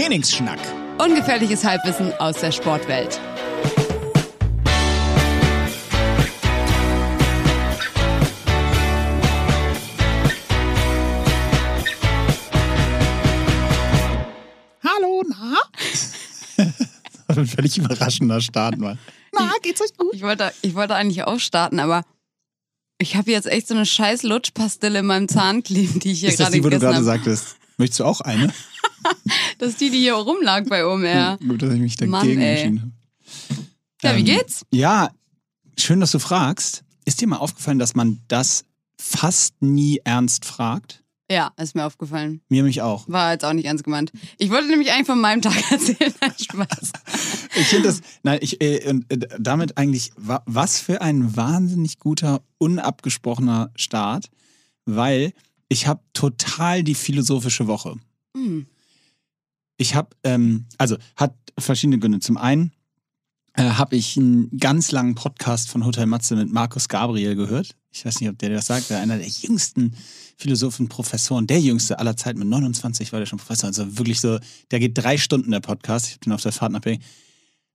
Trainingsschnack. Ungefährliches Halbwissen aus der Sportwelt. Hallo, na? das war ein völlig überraschender Start mal. Na, geht's euch gut? Ich wollte, ich wollte eigentlich auch starten, aber ich habe jetzt echt so eine scheiß Lutschpastille in meinem Zahn kleben, die ich hier Ist das gerade die, wo du gegessen gerade habe. sagtest? Möchtest du auch eine? Das ist die, die hier rumlag bei OMR. Gut, dass ich mich dagegen Mann, entschieden habe. Ja, wie Ähm, geht's? Ja, schön, dass du fragst. Ist dir mal aufgefallen, dass man das fast nie ernst fragt? Ja, ist mir aufgefallen. Mir mich auch. War jetzt auch nicht ernst gemeint. Ich wollte nämlich eigentlich von meinem Tag erzählen. Spaß. Ich finde das, nein, ich, äh, und, äh, damit eigentlich, wa, was für ein wahnsinnig guter, unabgesprochener Start, weil ich habe total die philosophische Woche. Hm. Ich habe, ähm, also hat verschiedene Gründe. Zum einen äh, habe ich einen ganz langen Podcast von Hotel Matze mit Markus Gabriel gehört. Ich weiß nicht, ob der dir das sagt. Der einer der jüngsten Philosophen, Professoren, der jüngste aller Zeiten. Mit 29 war der schon Professor. Also wirklich so, der geht drei Stunden, der Podcast. Ich habe den auf der Fahrt nach Berlin.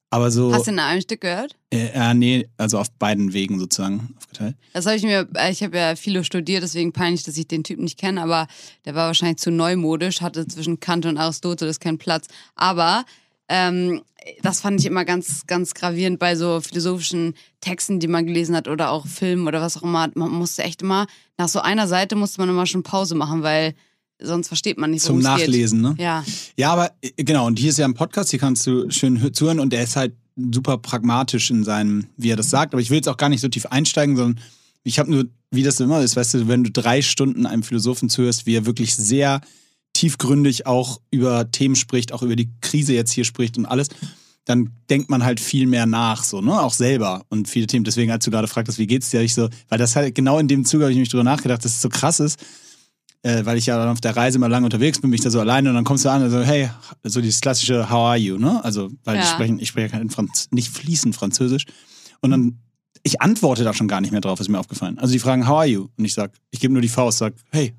Aber so, Hast du in einem Stück gehört? äh, äh, nee, also auf beiden Wegen sozusagen aufgeteilt. Das habe ich mir, äh, ich habe ja Philo studiert, deswegen peinlich, dass ich den Typen nicht kenne, aber der war wahrscheinlich zu neumodisch, hatte zwischen Kant und Aristoteles keinen Platz. Aber ähm, das fand ich immer ganz, ganz gravierend bei so philosophischen Texten, die man gelesen hat oder auch Filmen oder was auch immer. Man musste echt immer, nach so einer Seite musste man immer schon Pause machen, weil sonst versteht man nicht, Zum worum es geht. Nachlesen, ne? Ja, Ja, aber äh, genau, und hier ist ja ein Podcast, hier kannst du schön hö- zuhören und der ist halt super pragmatisch in seinem, wie er das sagt. Aber ich will jetzt auch gar nicht so tief einsteigen, sondern ich habe nur, wie das immer ist, weißt du, wenn du drei Stunden einem Philosophen zuhörst, wie er wirklich sehr tiefgründig auch über Themen spricht, auch über die Krise jetzt hier spricht und alles, dann denkt man halt viel mehr nach, so, ne? Auch selber und viele Themen. Deswegen, als du gerade fragtest, wie geht's dir, ich so, weil das halt genau in dem Zuge habe ich mich drüber nachgedacht, dass es so krass ist, äh, weil ich ja dann auf der Reise mal lange unterwegs bin, bin ich da so alleine und dann kommst du an und so, hey, so dieses klassische How are you, ne? Also, weil ich Ja. spreche, ich spreche kein Franz nicht fließend Französisch. Und dann, ich antworte da schon gar nicht mehr drauf, ist mir aufgefallen. Also die fragen, how are you? Und ich sag, ich gebe nur die Faust, sag, hey,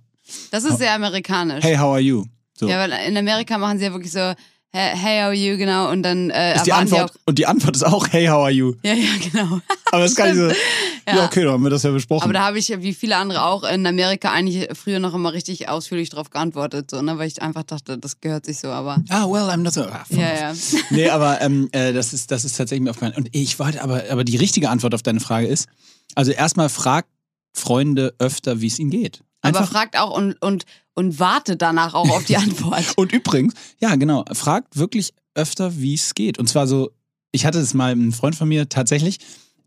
das ist sehr amerikanisch. hey, how are you? So. Ja, weil in Amerika machen sie ja wirklich so, hey, hey, how are you, genau, und dann äh, ist die Antwort, und die Antwort ist auch, hey, how are you? auch. Ja, ja, genau. Aber das kann so, ja. okay, dann haben wir das ja besprochen. Aber da habe ich, wie viele andere auch, in Amerika eigentlich früher noch immer richtig ausführlich drauf geantwortet, so, ne? weil ich einfach dachte, das gehört sich so, aber. ah, well, I'm not so. Ah, Ja, ja. Nee, aber ähm, äh, das, ist, das ist tatsächlich mir aufgefallen. Und ich wollte aber, aber die richtige Antwort auf deine Frage ist, also erstmal frag Freunde öfter, wie es ihnen geht. Aber Einfach. fragt auch und, und, und wartet danach auch auf die Antwort. Und übrigens, ja, genau, fragt wirklich öfter, wie es geht. Und zwar so, ich hatte es mal, ein Freund von mir tatsächlich,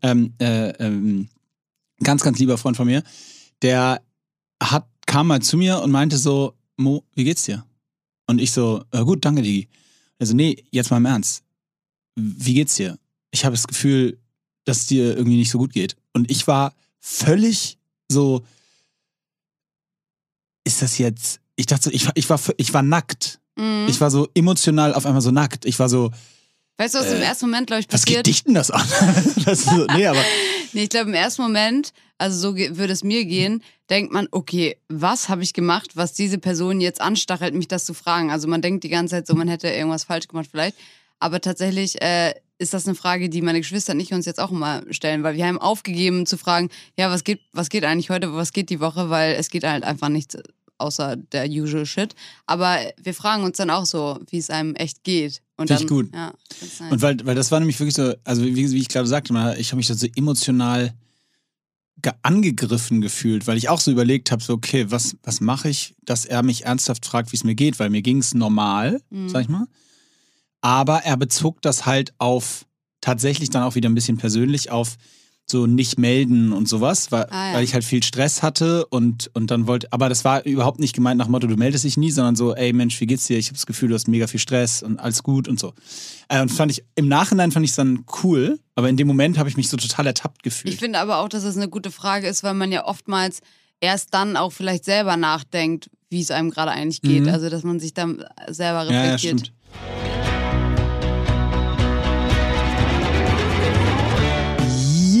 ähm, äh, ähm, ganz, ganz lieber Freund von mir, der hat, kam mal zu mir und meinte so, Mo, wie geht's dir? Und ich so, äh, gut, danke, Digi. Also, nee, jetzt mal im Ernst. Wie geht's dir? Ich habe das Gefühl, dass es dir irgendwie nicht so gut geht. Und ich war völlig so, ist das jetzt, ich dachte, so, ich, war- ich, war, ich war nackt. Mhm. Ich war so emotional auf einmal so nackt. Ich war so, weißt du, was im ersten Moment, glaube ich, was geht passiert? dich denn das an? das so, nee, aber Nee, ich glaube, im ersten Moment, also so würde es mir gehen, denkt man, okay, was habe ich gemacht, was diese Person jetzt anstachelt, mich das zu fragen? Also man denkt die ganze Zeit so, man hätte irgendwas falsch gemacht vielleicht. Aber tatsächlich äh, ist das eine Frage, die meine Geschwister und ich uns jetzt auch immer stellen, weil wir haben aufgegeben zu fragen, ja, was geht, was geht eigentlich heute, was geht die Woche, weil es geht halt einfach nichts außer der usual shit. Aber wir fragen uns dann auch so, wie es einem echt geht. Und Finde ich gut. Ja, nice. Und weil, weil das war nämlich wirklich so, also wie, wie ich gerade sagte, ich habe mich da so emotional ge- angegriffen gefühlt, weil ich auch so überlegt habe, so, okay, was, was mache ich, dass er mich ernsthaft fragt, wie es mir geht, weil mir ging es normal, Mhm. sag ich mal. Aber er bezog das halt auf, tatsächlich dann auch wieder ein bisschen persönlich auf so nicht melden und sowas, weil, Ah, ja. weil ich halt viel Stress hatte und, und dann wollte, aber das war überhaupt nicht gemeint nach Motto, du meldest dich nie, sondern so, ey Mensch, wie geht's dir? Ich habe das Gefühl, du hast mega viel Stress und alles gut und so. Äh, und fand ich, im Nachhinein fand ich es dann cool, aber in dem Moment habe ich mich so total ertappt gefühlt. Ich finde aber auch, dass es eine gute Frage ist, weil man ja oftmals erst dann auch vielleicht selber nachdenkt, wie es einem gerade eigentlich geht. Mhm. Also, dass man sich dann selber ja, ja, reflektiert. stimmt.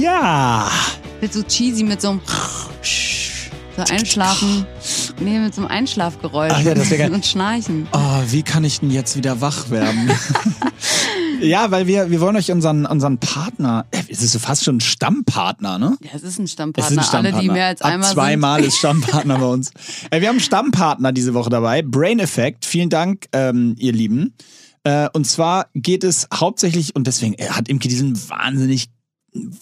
Ja. Wird so cheesy mit so einem so einschlafen. Nee, mit so einem Einschlafgeräusch. Ach ja, das wäre geil. Und Schnarchen. Oh, wie kann ich denn jetzt wieder wach werden? ja, weil wir, wir wollen euch unseren, unseren Partner, äh, es ist so fast schon ein Stammpartner, ne? Ja, es ist ein Stammpartner. ist ein Stammpartner. Alle, die mehr als Ab einmal zweimal ist Stammpartner bei uns. Äh, wir haben einen Stammpartner diese Woche dabei, Brain Effect. Vielen Dank, ähm, ihr Lieben. Äh, und zwar geht es hauptsächlich, und deswegen er hat Imke diesen wahnsinnig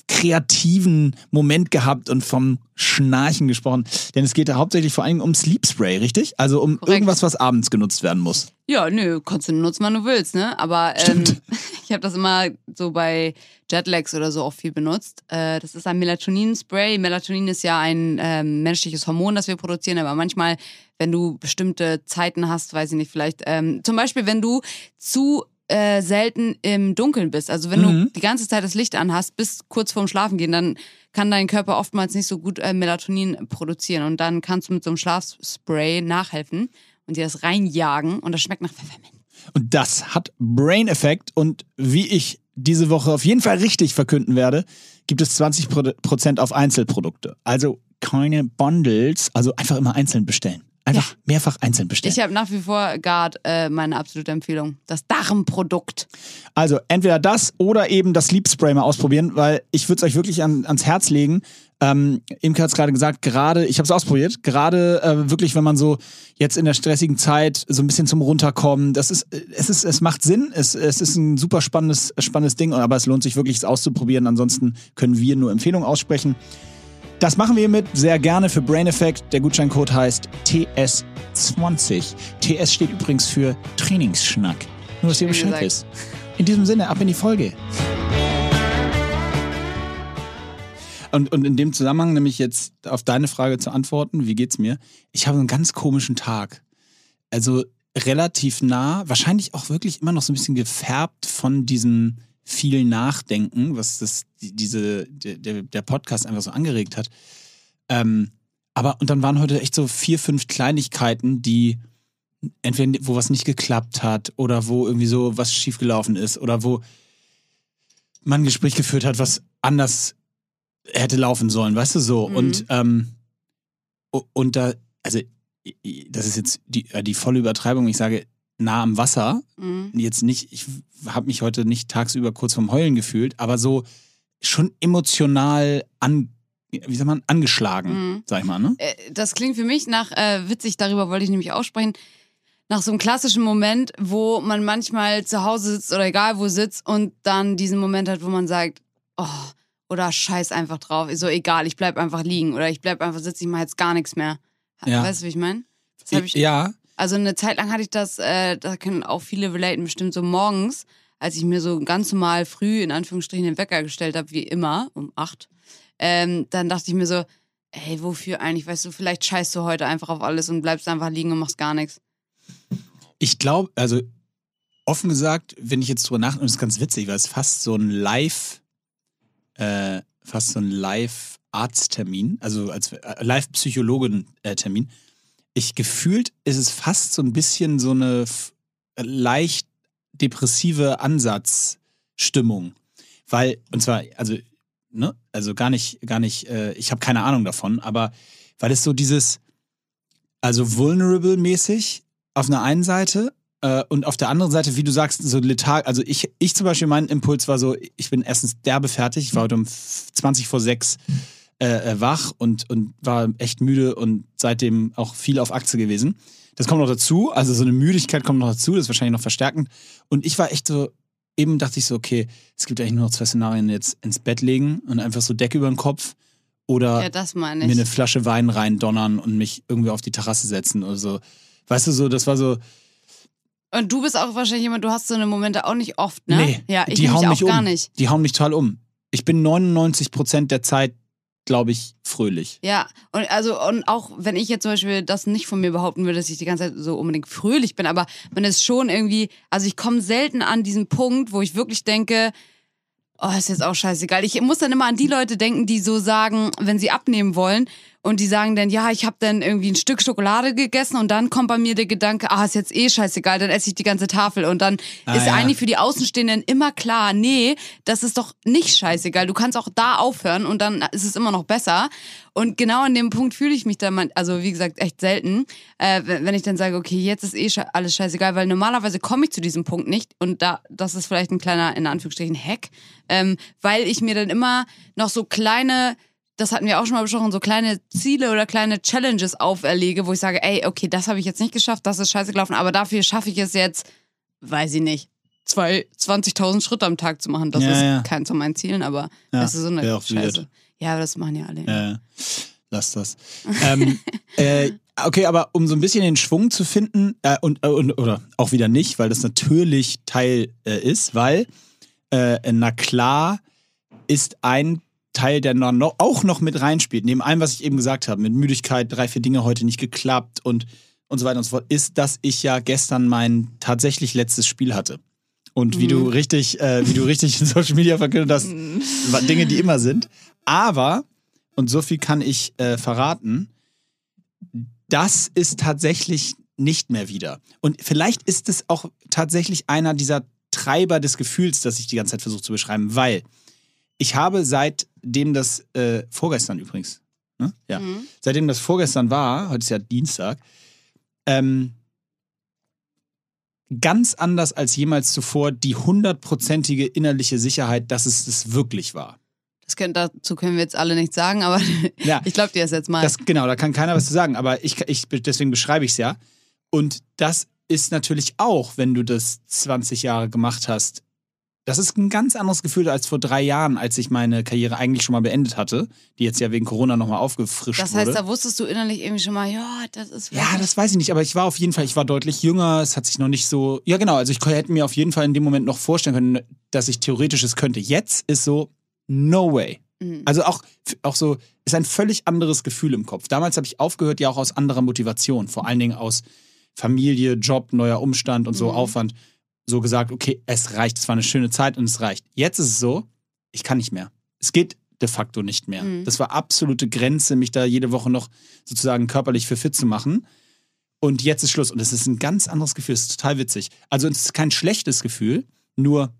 kreativen Moment gehabt und vom Schnarchen gesprochen. Denn es geht da hauptsächlich vor allem um Sleep Spray, richtig? Also um Korrekt. irgendwas, was abends genutzt werden muss. Ja, nö, kannst du nutzen, wann du willst, ne? Aber ähm, ich habe das immer so bei Jetlags oder so auch viel benutzt. Äh, das ist ein Melatonin-Spray. Melatonin ist ja ein ähm, menschliches Hormon, das wir produzieren, aber manchmal, wenn du bestimmte Zeiten hast, weiß ich nicht, vielleicht ähm, zum Beispiel, wenn du zu äh, selten im Dunkeln bist. Also wenn Mhm. du die ganze Zeit das Licht anhast, bis kurz vorm Schlafen gehen, dann kann dein Körper oftmals nicht so gut äh, Melatonin produzieren. Und dann kannst du mit so einem Schlafspray nachhelfen und dir das reinjagen und das schmeckt nach Pfefferminz. Und das hat Brain Effect. Und wie ich diese Woche auf jeden Fall richtig verkünden werde, gibt es 20% auf Einzelprodukte. Also keine Bundles, also einfach immer einzeln bestellen. Einfach mehrfach einzeln bestellen. Ich habe nach wie vor Guard äh, meine absolute Empfehlung. Das Darmprodukt. Also entweder das oder eben das Sleep Spray mal ausprobieren, weil ich würde es euch wirklich an, ans Herz legen. Ähm, Imke hat es gerade gesagt, gerade, ich habe es ausprobiert, gerade äh, wirklich, wenn man so jetzt in der stressigen Zeit so ein bisschen zum Runterkommen, das ist, äh, es ist, es macht Sinn, es, es ist ein super spannendes, spannendes Ding, aber es lohnt sich wirklich, es auszuprobieren. Ansonsten können wir nur Empfehlungen aussprechen. Das machen wir mit sehr gerne für Brain Effect. Der Gutscheincode heißt TS20. TS steht übrigens für Trainingsschnack. Nur, dass ihr Bescheid wisst. In diesem Sinne, ab in die Folge. Und, und in dem Zusammenhang, nämlich jetzt auf deine Frage zu antworten, wie geht's mir? Ich habe einen ganz komischen Tag. Also relativ nah, wahrscheinlich auch wirklich immer noch so ein bisschen gefärbt von diesem viel Nachdenken, was das, die- diese, der, der Podcast einfach so angeregt hat. Ähm, aber, und dann waren heute echt so vier, fünf Kleinigkeiten, die entweder wo was nicht geklappt hat oder wo irgendwie so was schiefgelaufen ist oder wo man ein Gespräch geführt hat, was anders hätte laufen sollen, weißt du so. Mhm. Und, ähm, und da, also das ist jetzt die, äh, die volle Übertreibung, ich sage nah am Wasser, Mhm. jetzt nicht, ich habe mich heute nicht tagsüber kurz vorm Heulen gefühlt, aber so schon emotional an, wie sagt man, angeschlagen, Mhm. sag ich mal, ne? Äh, das klingt für mich nach, äh, witzig, darüber wollte ich nämlich auch sprechen, nach so einem klassischen Moment, wo man manchmal zu Hause sitzt oder egal wo sitzt und dann diesen Moment hat, wo man sagt, oh, oder scheiß einfach drauf, ist so egal, ich bleib einfach liegen oder ich bleib einfach sitzen, ich mache jetzt gar nichts mehr. Ja. Weißt du, wie ich meine? Ich, ja, Also eine Zeit lang hatte ich das, äh, da können auch viele relaten, bestimmt so morgens, als ich mir so ganz normal früh in Anführungsstrichen den Wecker gestellt habe, wie immer, um acht, ähm, dann dachte ich mir so, ey, wofür eigentlich? Weißt du, vielleicht scheißt du heute einfach auf alles und bleibst einfach liegen und machst gar nichts. Ich glaube, also offen gesagt, wenn ich jetzt drüber nachdenke, und das ist ganz witzig, weil es fast so ein Live, äh, fast so ein Live-Arzttermin, also als äh, Live-Psychologen-Termin. Ich gefühlt ist es fast so ein bisschen so eine f- leicht depressive Ansatzstimmung. Weil, und zwar, also, ne, also gar nicht, gar nicht, äh, ich habe keine Ahnung davon, aber weil es so dieses, also vulnerable-mäßig auf einer einen Seite äh, und auf der anderen Seite, wie du sagst, so letharg. Also ich, ich zum Beispiel, mein Impuls war so, ich bin erstens derbe fertig. Ich war heute um 20 vor 6 äh, äh, wach und, und war echt müde und seitdem auch viel auf Achse gewesen. Das kommt noch dazu, also so eine Müdigkeit kommt noch dazu, das ist wahrscheinlich noch verstärkend. Und ich war echt so, eben dachte ich so, okay, es gibt eigentlich nur noch zwei Szenarien, jetzt ins Bett legen und einfach so Decke über den Kopf oder Ja, mir eine. Flasche Wein reindonnern und mich irgendwie auf die Terrasse setzen oder so. Weißt du, so, das war so, Und du bist auch wahrscheinlich jemand, du hast so eine Momente auch nicht oft, ne? nee, ja, ich die hauen auch mich um. gar nicht. Die hauen mich total um. Ich bin 99 Prozent der Zeit, glaube ich, fröhlich. Ja, und also und auch wenn ich jetzt zum Beispiel das nicht von mir behaupten würde, dass ich die ganze Zeit so unbedingt fröhlich bin, aber man ist schon irgendwie, also ich komme selten an diesen Punkt, wo ich wirklich denke, oh, ist jetzt auch scheißegal. Ich muss dann immer an die Leute denken, die so sagen, wenn sie abnehmen wollen und die sagen dann, ja, ich habe dann irgendwie ein Stück Schokolade gegessen und dann kommt bei mir der Gedanke, ah, ist jetzt eh scheißegal, dann esse ich die ganze Tafel und dann Ah, ist ja. eigentlich für die Außenstehenden immer klar, nee, das ist doch nicht scheißegal, du kannst auch da aufhören und dann ist es immer noch besser. Und genau an dem Punkt fühle ich mich dann, also wie gesagt, echt selten, äh, wenn ich dann sage, okay, jetzt ist eh alles scheißegal, weil normalerweise komme ich zu diesem Punkt nicht und da, das ist vielleicht ein kleiner, in Anführungsstrichen, Hack, ähm, weil ich mir dann immer noch so kleine, das hatten wir auch schon mal besprochen, so kleine Ziele oder kleine Challenges auferlege, wo ich sage, ey, okay, das habe ich jetzt nicht geschafft, das ist scheiße gelaufen, aber dafür schaffe ich es jetzt, weiß ich nicht, zwei, 20.000 Schritte am Tag zu machen. Das Ja, ist ja. keins von meinen Zielen, aber Ja, das ist so eine Scheiße. weird. Ja, aber das machen ja alle. Äh, lass das. ähm, äh, okay, aber um so ein bisschen den Schwung zu finden, äh, und, äh, und oder auch wieder nicht, weil das natürlich Teil äh, ist, weil äh, na klar ist ein Teil, der noch, auch noch mit reinspielt, neben allem, was ich eben gesagt habe, mit Müdigkeit, drei, vier Dinge heute nicht geklappt und, und so weiter und so fort, ist, dass ich ja gestern mein tatsächlich letztes Spiel hatte. Und wie du richtig, äh, wie du richtig in Social Media verkündet hast, wa- Dinge, die immer sind. Aber, und so viel kann ich äh, verraten, das ist tatsächlich nicht mehr wieder. Und vielleicht ist es auch tatsächlich einer dieser Treiber des Gefühls, das ich die ganze Zeit versuche zu beschreiben, weil ich habe seitdem das, äh, vorgestern übrigens, ne? ja, Mhm. seitdem das vorgestern war, heute ist ja Dienstag, ähm, ganz anders als jemals zuvor die hundertprozentige innerliche Sicherheit, dass es das wirklich war. Das können, dazu können wir jetzt alle nichts sagen, aber Ja. ich glaube dir das jetzt mal. Das, genau, da kann keiner was zu sagen, aber ich, ich, deswegen beschreibe ich es ja. Und das ist natürlich auch, wenn du das 20 Jahre gemacht hast, das ist ein ganz anderes Gefühl als vor drei Jahren, als ich meine Karriere eigentlich schon mal beendet hatte, die jetzt ja wegen Corona nochmal aufgefrischt das heißt, wurde. da wusstest du innerlich irgendwie schon mal, ja, das ist Ja, das weiß ich nicht, aber ich war auf jeden Fall, ich war deutlich jünger, es hat sich noch nicht so. Ja, genau, also ich hätte mir auf jeden Fall in dem Moment noch vorstellen können, dass ich theoretisch es könnte. Jetzt ist so, no way. Mhm. Also auch, auch so, ist ein völlig anderes Gefühl im Kopf. Damals habe ich aufgehört, ja auch aus anderer Motivation, vor allen Dingen aus Familie, Job, neuer Umstand und so Mhm. Aufwand, so gesagt, okay, es reicht, es war eine schöne Zeit und es reicht. Jetzt ist es so, ich kann nicht mehr. Es geht de facto nicht mehr. Mhm. Das war absolute Grenze, mich da jede Woche noch sozusagen körperlich für fit zu machen. Und jetzt ist Schluss. Und es ist ein ganz anderes Gefühl. Es ist total witzig. Also es ist kein schlechtes Gefühl, nur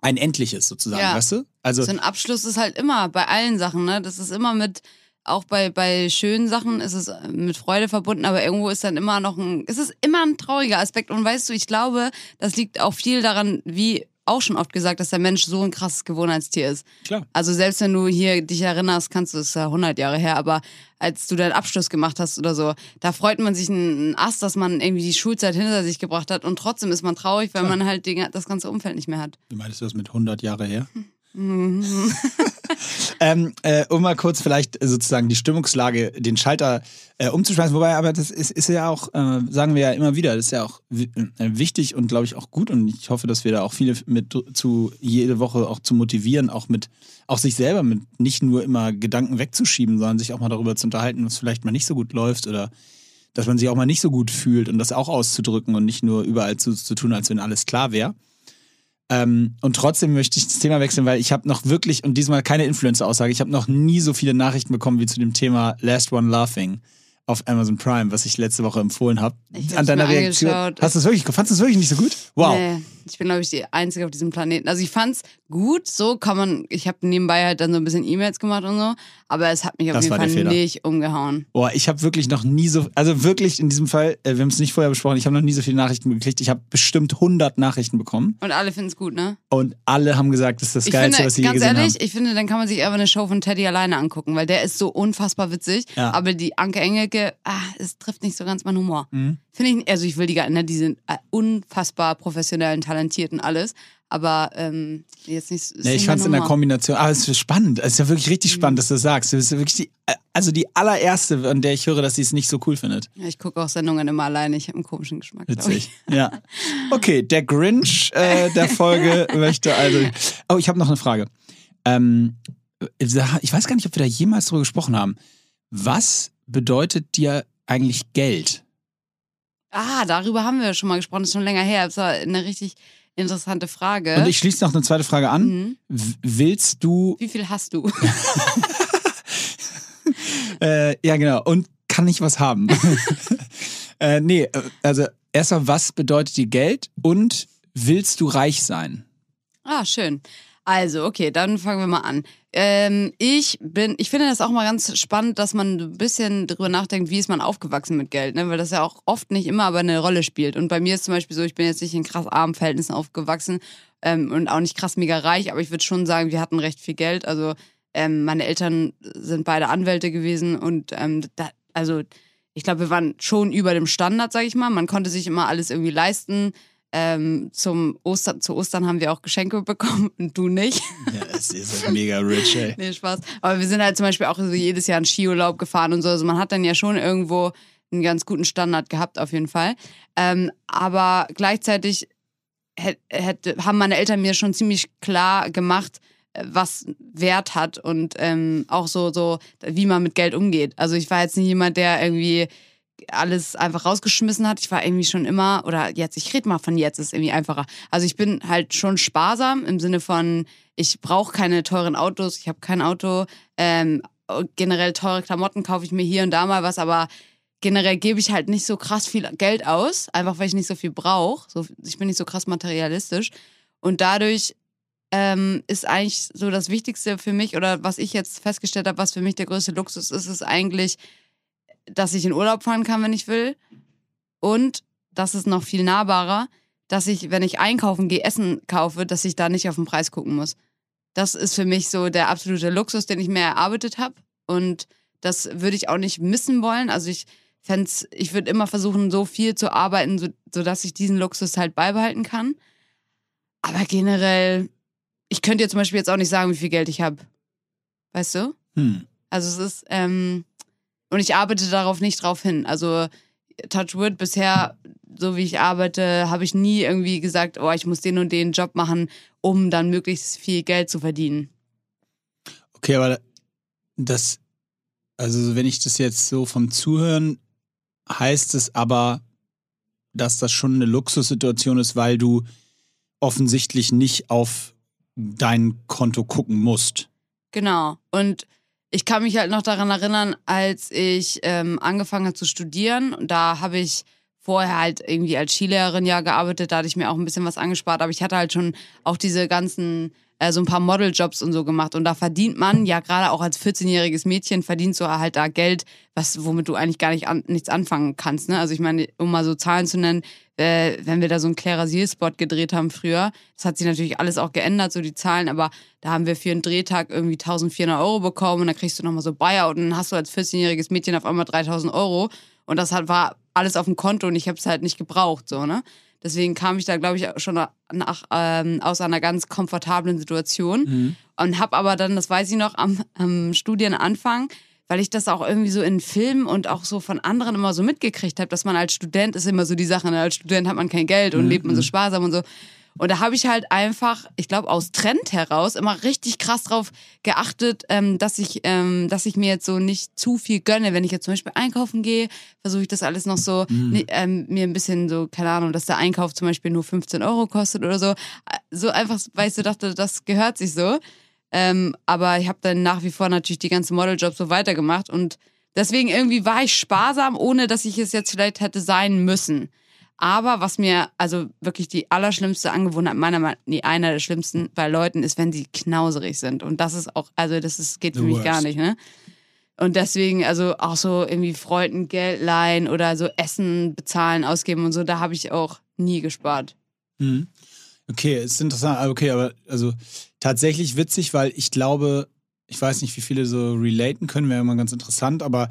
ein endliches sozusagen, Ja. weißt du? Also so ein Abschluss ist halt immer bei allen Sachen, ne? Das ist immer mit, auch bei, bei schönen Sachen ist es mit Freude verbunden, aber irgendwo ist dann immer noch ein, es ist immer ein trauriger Aspekt. Und weißt du, ich glaube, das liegt auch viel daran, wie auch schon oft gesagt, dass der Mensch so ein krasses Gewohnheitstier ist. klar. Also selbst wenn du hier dich erinnerst, kannst du es ja 100 Jahre her, aber als du deinen Abschluss gemacht hast oder so, da freut man sich einen Ast, dass man irgendwie die Schulzeit hinter sich gebracht hat und trotzdem ist man traurig, weil Klar. man halt das ganze Umfeld nicht mehr hat. Wie meinst du das mit 100 Jahre her? Mhm. ähm, äh, um mal kurz vielleicht äh, sozusagen die Stimmungslage, den Schalter äh, umzuschmeißen. Wobei, aber das ist, ist ja auch, äh, sagen wir ja immer wieder, das ist ja auch äh, wichtig und glaube ich auch gut. Und ich hoffe, dass wir da auch viele mit zu jede Woche auch zu motivieren, auch mit, auch sich selber mit nicht nur immer Gedanken wegzuschieben, sondern sich auch mal darüber zu unterhalten, was vielleicht mal nicht so gut läuft oder dass man sich auch mal nicht so gut fühlt und das auch auszudrücken und nicht nur überall zu, zu tun, als wenn alles klar wäre. Ähm, und trotzdem möchte ich das Thema wechseln, weil ich habe noch wirklich, und diesmal keine Influencer-Aussage, ich habe noch nie so viele Nachrichten bekommen wie zu dem Thema Last One Laughing auf Amazon Prime, was ich letzte Woche empfohlen habe. An deiner Reaktion. angeschaut. Hast du es wirklich, fandest du es wirklich nicht so gut? Wow. Nee, ich bin, glaube ich, die Einzige auf diesem Planeten. Also ich fand's gut, so kann man, ich habe nebenbei halt dann so ein bisschen E-Mails gemacht und so, aber es hat mich auf Das jeden Fall nicht umgehauen. Boah, ich habe wirklich noch nie so, also wirklich in diesem Fall, äh, wir haben es nicht vorher besprochen, ich habe noch nie so viele Nachrichten gekriegt. Ich habe bestimmt 100 Nachrichten bekommen Und alle finden's gut, ne? und alle haben gesagt, das ist das Ich Geilste, finde, was sie je ganz gesehen ehrlich, haben. ich finde, dann kann man sich aber eine Show von Teddy alleine angucken, weil der ist so unfassbar witzig. Ja. Aber die Anke Engelke, ah, es trifft nicht so ganz meinen Humor. Mhm. Finde ich, also ich will die gar nicht, ne, die sind äh, unfassbar professionell und talentiert und alles. Aber ähm, jetzt nicht. Nee, ich fand es in der. Kombination, aber es ist spannend. Es ist ja wirklich richtig Mhm. spannend, dass du das sagst. Du bist ja wirklich die, also die allererste, an der ich höre, dass sie es nicht so cool findet. Ja, ich gucke auch Sendungen immer alleine. Ich habe einen komischen Geschmack. Witzig. Ja. Okay, der Grinch äh, der Folge möchte also. Oh, ich habe noch eine Frage. Ähm, ich weiß gar nicht, ob wir da jemals drüber gesprochen haben. Was bedeutet dir eigentlich Geld? Ah, darüber haben wir schon mal gesprochen. Das ist schon länger her. Das war eine richtig interessante Frage. Und ich schließe noch eine zweite Frage an. Mhm. Willst du Wie viel hast du? äh, ja, genau. Und kann ich was haben? äh, nee, äh, also erstmal, was bedeutet dir Geld und willst du reich sein? Ah, schön. Also, okay, dann fangen wir mal an. Ähm, ich bin, ich finde das auch mal ganz spannend, dass man ein bisschen drüber nachdenkt, wie ist man aufgewachsen mit Geld, ne? Weil das ja auch oft nicht immer aber eine Rolle spielt. Und bei mir ist zum Beispiel so, ich bin jetzt nicht in krass armen Verhältnissen aufgewachsen ähm, und auch nicht krass mega reich, aber ich würde schon sagen, wir hatten recht viel Geld. Also ähm, meine Eltern sind beide Anwälte gewesen und ähm, da, also ich glaube, wir waren schon über dem Standard, sag ich mal. Man konnte sich immer alles irgendwie leisten. Ähm, zum Ostern, zu Ostern haben wir auch Geschenke bekommen und du nicht. Ja, es ist halt mega rich, ey. nee, Spaß. Aber wir sind halt zum Beispiel auch so jedes Jahr einen Skiurlaub gefahren und so. Also man hat dann ja schon irgendwo einen ganz guten Standard gehabt, auf jeden Fall. Ähm, aber gleichzeitig hätte, haben meine Eltern mir schon ziemlich klar gemacht, äh, was Wert hat und ähm, auch so, so, wie man mit Geld umgeht. Also ich war jetzt nicht jemand, der irgendwie alles einfach rausgeschmissen hat. Ich war irgendwie schon immer, oder jetzt, ich rede mal von jetzt, ist irgendwie einfacher. Also ich bin halt schon sparsam im Sinne von, ich brauche keine teuren Autos, ich habe kein Auto. Ähm, generell teure Klamotten kaufe ich mir hier und da mal was, aber generell gebe ich halt nicht so krass viel Geld aus, einfach weil ich nicht so viel brauche. So, ich bin nicht so krass materialistisch. Und dadurch ähm, ist eigentlich so das Wichtigste für mich oder was ich jetzt festgestellt habe, was für mich der größte Luxus ist, ist eigentlich, dass ich in Urlaub fahren kann, wenn ich will. Und das ist noch viel nahbarer, dass ich, wenn ich einkaufen gehe, Essen kaufe, dass ich da nicht auf den Preis gucken muss. Das ist für mich so der absolute Luxus, den ich mir erarbeitet habe. Und das würde ich auch nicht missen wollen. Also ich fände ich würde immer versuchen, so viel zu arbeiten, so, sodass ich diesen Luxus halt beibehalten kann. Aber generell, ich könnte dir zum Beispiel jetzt auch nicht sagen, wie viel Geld ich habe. Weißt du? Hm. Also es ist, ähm, und ich arbeite darauf nicht drauf hin. Also Touchwood bisher, so wie ich arbeite, habe ich nie irgendwie gesagt, oh, ich muss den und den Job machen, um dann möglichst viel Geld zu verdienen. Okay, aber das, also wenn ich das jetzt so vom Zuhören heißt es aber, dass das schon eine Luxussituation ist, weil du offensichtlich nicht auf dein Konto gucken musst. Genau. Und ich kann mich halt noch daran erinnern, als ich ähm, angefangen habe zu studieren. Und da habe ich vorher halt irgendwie als Skilehrerin ja gearbeitet. Da hatte ich mir auch ein bisschen was angespart. Aber ich hatte halt schon auch diese ganzen äh, so ein paar Modeljobs und so gemacht. Und da verdient man ja gerade auch als 14-jähriges Mädchen verdient so halt da Geld, was womit du eigentlich gar nicht an, nichts anfangen kannst. Ne? Also ich meine, um mal so Zahlen zu nennen, äh, wenn wir da so einen Claire Rasier-Spot gedreht haben früher, das hat sich natürlich alles auch geändert, so die Zahlen, aber da haben wir für einen Drehtag irgendwie 1400 Euro bekommen und dann kriegst du nochmal so Buyout und dann hast du als 14-jähriges Mädchen auf einmal 3000 Euro und das hat, war alles auf dem Konto und ich habe es halt nicht gebraucht, so, ne? Deswegen kam ich da, glaube ich, schon nach, ähm, aus einer ganz komfortablen Situation mhm. und habe aber dann, das weiß ich noch, am, am Studienanfang, weil ich das auch irgendwie so in Filmen und auch so von anderen immer so mitgekriegt habe, dass man als Student ist immer so die Sache, ne? als Student hat man kein Geld und mhm. lebt man so mhm. sparsam und so. Und da habe ich halt einfach, ich glaube, aus Trend heraus immer richtig krass drauf geachtet, ähm, dass ich, ähm, dass ich mir jetzt so nicht zu viel gönne. Wenn ich jetzt zum Beispiel einkaufen gehe, versuche ich das alles noch so, ne, ähm, mir ein bisschen so, keine Ahnung, dass der Einkauf zum Beispiel nur 15 Euro kostet oder so. So einfach, weil ich so dachte, das gehört sich so. Ähm, aber ich habe dann nach wie vor natürlich die ganzen Modeljobs so weitergemacht und deswegen irgendwie war ich sparsam, ohne dass ich es jetzt vielleicht hätte sein müssen. Aber was mir, also wirklich die allerschlimmste Angewohnheit meiner Meinung nee, einer der schlimmsten bei Leuten ist, wenn sie knauserig sind. Und das ist auch, also das ist, geht für mich gar nicht, ne? Und deswegen, also auch so irgendwie Freunden Geld leihen oder so Essen bezahlen, ausgeben und so, da habe ich auch nie gespart. Mhm. Okay, ist interessant. Ah, okay, aber also tatsächlich witzig, weil ich glaube, ich weiß nicht, wie viele so relaten können, wäre immer ganz interessant, aber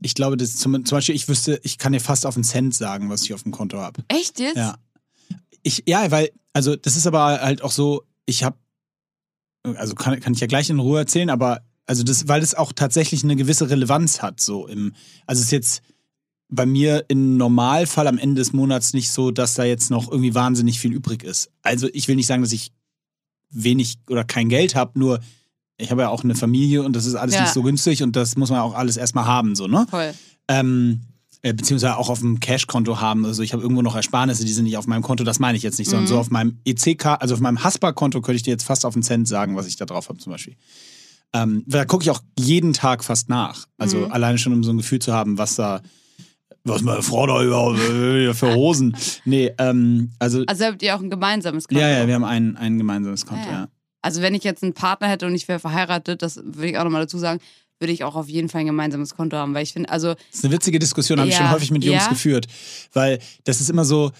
ich glaube, das zum, zum Beispiel, ich wüsste, ich kann dir fast auf einen Cent sagen, was ich auf dem Konto habe. Echt jetzt? Ja. Ich, ja, weil, also das ist aber halt auch so, ich habe, also kann, kann ich ja gleich in Ruhe erzählen, aber also das, weil es auch tatsächlich eine gewisse Relevanz hat, so im, also es ist jetzt bei mir im Normalfall am Ende des Monats nicht so, dass da jetzt noch irgendwie wahnsinnig viel übrig ist. Also ich will nicht sagen, dass ich wenig oder kein Geld habe, nur ich habe ja auch eine Familie und das ist alles ja. nicht so günstig und das muss man auch alles erstmal haben, so, ne? Voll. Ähm, äh, beziehungsweise auch auf dem Cash-Konto haben. Also ich habe irgendwo noch Ersparnisse, die sind nicht auf meinem Konto, das meine ich jetzt nicht, sondern mhm. so auf meinem EC-K, also auf meinem Haspa-Konto könnte ich dir jetzt fast auf einen Cent sagen, was ich da drauf habe zum Beispiel. Ähm, da gucke ich auch jeden Tag fast nach. Also Mhm. alleine schon, um so ein Gefühl zu haben, was da, was meine Frau da überhaupt äh, für Hosen. Nee, ähm, also, Also habt ihr auch ein gemeinsames Konto? ja, ja, wir haben ein, ein gemeinsames Konto, Ah, ja. ja. Also wenn ich jetzt einen Partner hätte und ich wäre verheiratet, das würde ich auch nochmal dazu sagen, würde ich auch auf jeden Fall ein gemeinsames Konto haben, weil ich finde, also Das ist eine witzige Diskussion, habe ich Ja, schon häufig mit Jungs ja. geführt. Weil das ist immer so,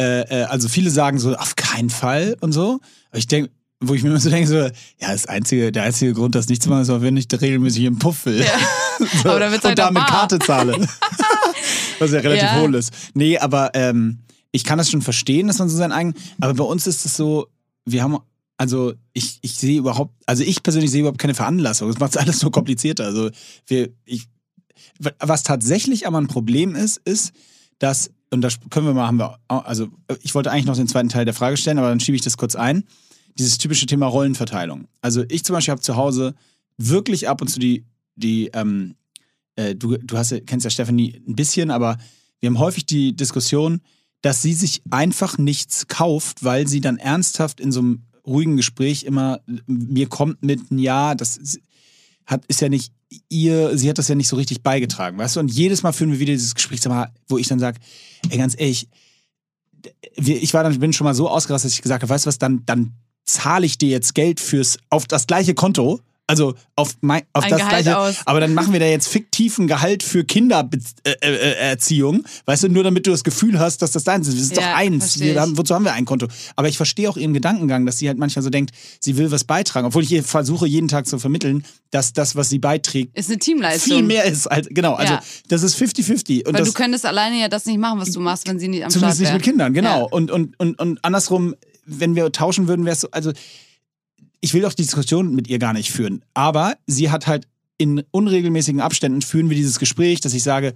äh, äh, also viele sagen so, auf keinen Fall und so. Aber ich denke, wo ich mir immer so denke, so, ja, das einzige, der einzige Grund, das nicht zu machen, ist, auch wenn ich regelmäßig im Puff will. so, Aber und halt da auch mit wahr. Karte zahle. Was ja relativ Ja. hohl ist. Nee, aber ähm, ich kann das schon verstehen, dass man so sein eigen. Aber bei uns ist es so, wir haben, also ich, ich sehe überhaupt, also ich persönlich sehe überhaupt keine Veranlassung. Das macht es alles so komplizierter. Also wir, ich, was tatsächlich aber ein Problem ist, ist, dass, und das können wir mal, haben wir, also ich wollte eigentlich noch den zweiten Teil der Frage stellen, aber dann schiebe ich das kurz ein. Dieses typische Thema Rollenverteilung. Also ich zum Beispiel habe zu Hause wirklich ab und zu die, die, ähm, äh, du, du hast, kennst ja Stephanie ein bisschen, aber wir haben häufig die Diskussion, dass sie sich einfach nichts kauft, weil sie dann ernsthaft in so einem ruhigen Gespräch immer mir kommt mit, ja, das ist, hat, ist ja nicht ihr, sie hat das ja nicht so richtig beigetragen, weißt du? Und jedes Mal führen wir wieder dieses Gespräch, wo ich dann sage, ey, ganz ehrlich, ich war dann, bin schon mal so ausgerastet, dass ich gesagt habe, weißt du was, dann, dann zahle ich dir jetzt Geld fürs, auf das gleiche Konto, also auf, mein, auf Ein das Gehalt gleiche, aus. aber dann machen wir da jetzt fiktiven Gehalt für Kindererziehung, äh, äh, Erziehung, weißt du, nur damit du das Gefühl hast, dass das deins ist. Das ist Ja, doch eins. Wir haben, wozu haben wir ein Konto? Aber ich verstehe auch ihren Gedankengang, dass sie halt manchmal so denkt, sie will was beitragen, obwohl ich ihr versuche, jeden Tag zu vermitteln, dass das, was sie beiträgt, ist eine Teamleistung. viel mehr ist. Als, genau, also Ja. das ist 50-50. Und Weil das, du könntest alleine ja das nicht machen, was du machst, wenn sie nicht am Zumindest Start nicht mit wäre. Kindern, genau. Ja. Und, und, und, und andersrum, wenn wir tauschen würden, wäre es so, also ich will auch die Diskussion mit ihr gar nicht führen. Aber sie hat halt in unregelmäßigen Abständen führen wir dieses Gespräch, dass ich sage,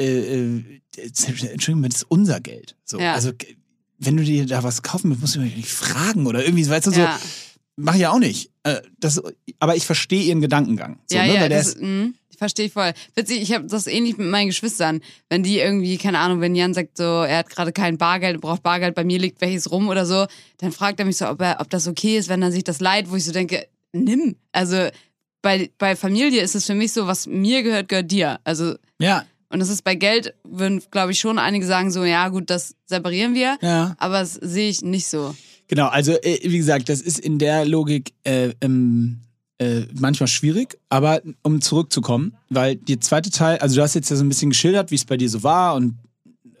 äh, äh, Entschuldigung, das ist unser Geld. So, Ja. Also wenn du dir da was kaufen willst, musst du mich nicht fragen oder irgendwie, weißt du, so, Ja, mach ich ja auch nicht. Äh, das, aber ich verstehe ihren Gedankengang. So, ja, ne? ja Weil der das, ist, mh, verstehe ich voll. Witzig, ich habe das ähnlich mit meinen Geschwistern. Wenn die irgendwie, keine Ahnung, wenn Jan sagt so, er hat gerade kein Bargeld, braucht Bargeld, bei mir liegt welches rum oder so, dann fragt er mich so, ob, er, ob das okay ist, wenn er sich das leiht, wo ich so denke, nimm. Also bei, bei Familie ist es für mich so, was mir gehört, gehört dir. Also ja, und das ist bei Geld, würden, glaube ich, schon einige sagen so, ja gut, das separieren wir. ja. Aber das sehe ich nicht so. Genau, also äh, wie gesagt, das ist in der Logik äh, ähm, äh, manchmal schwierig, aber um zurückzukommen, weil der zweite Teil, also du hast jetzt ja so ein bisschen geschildert, wie es bei dir so war und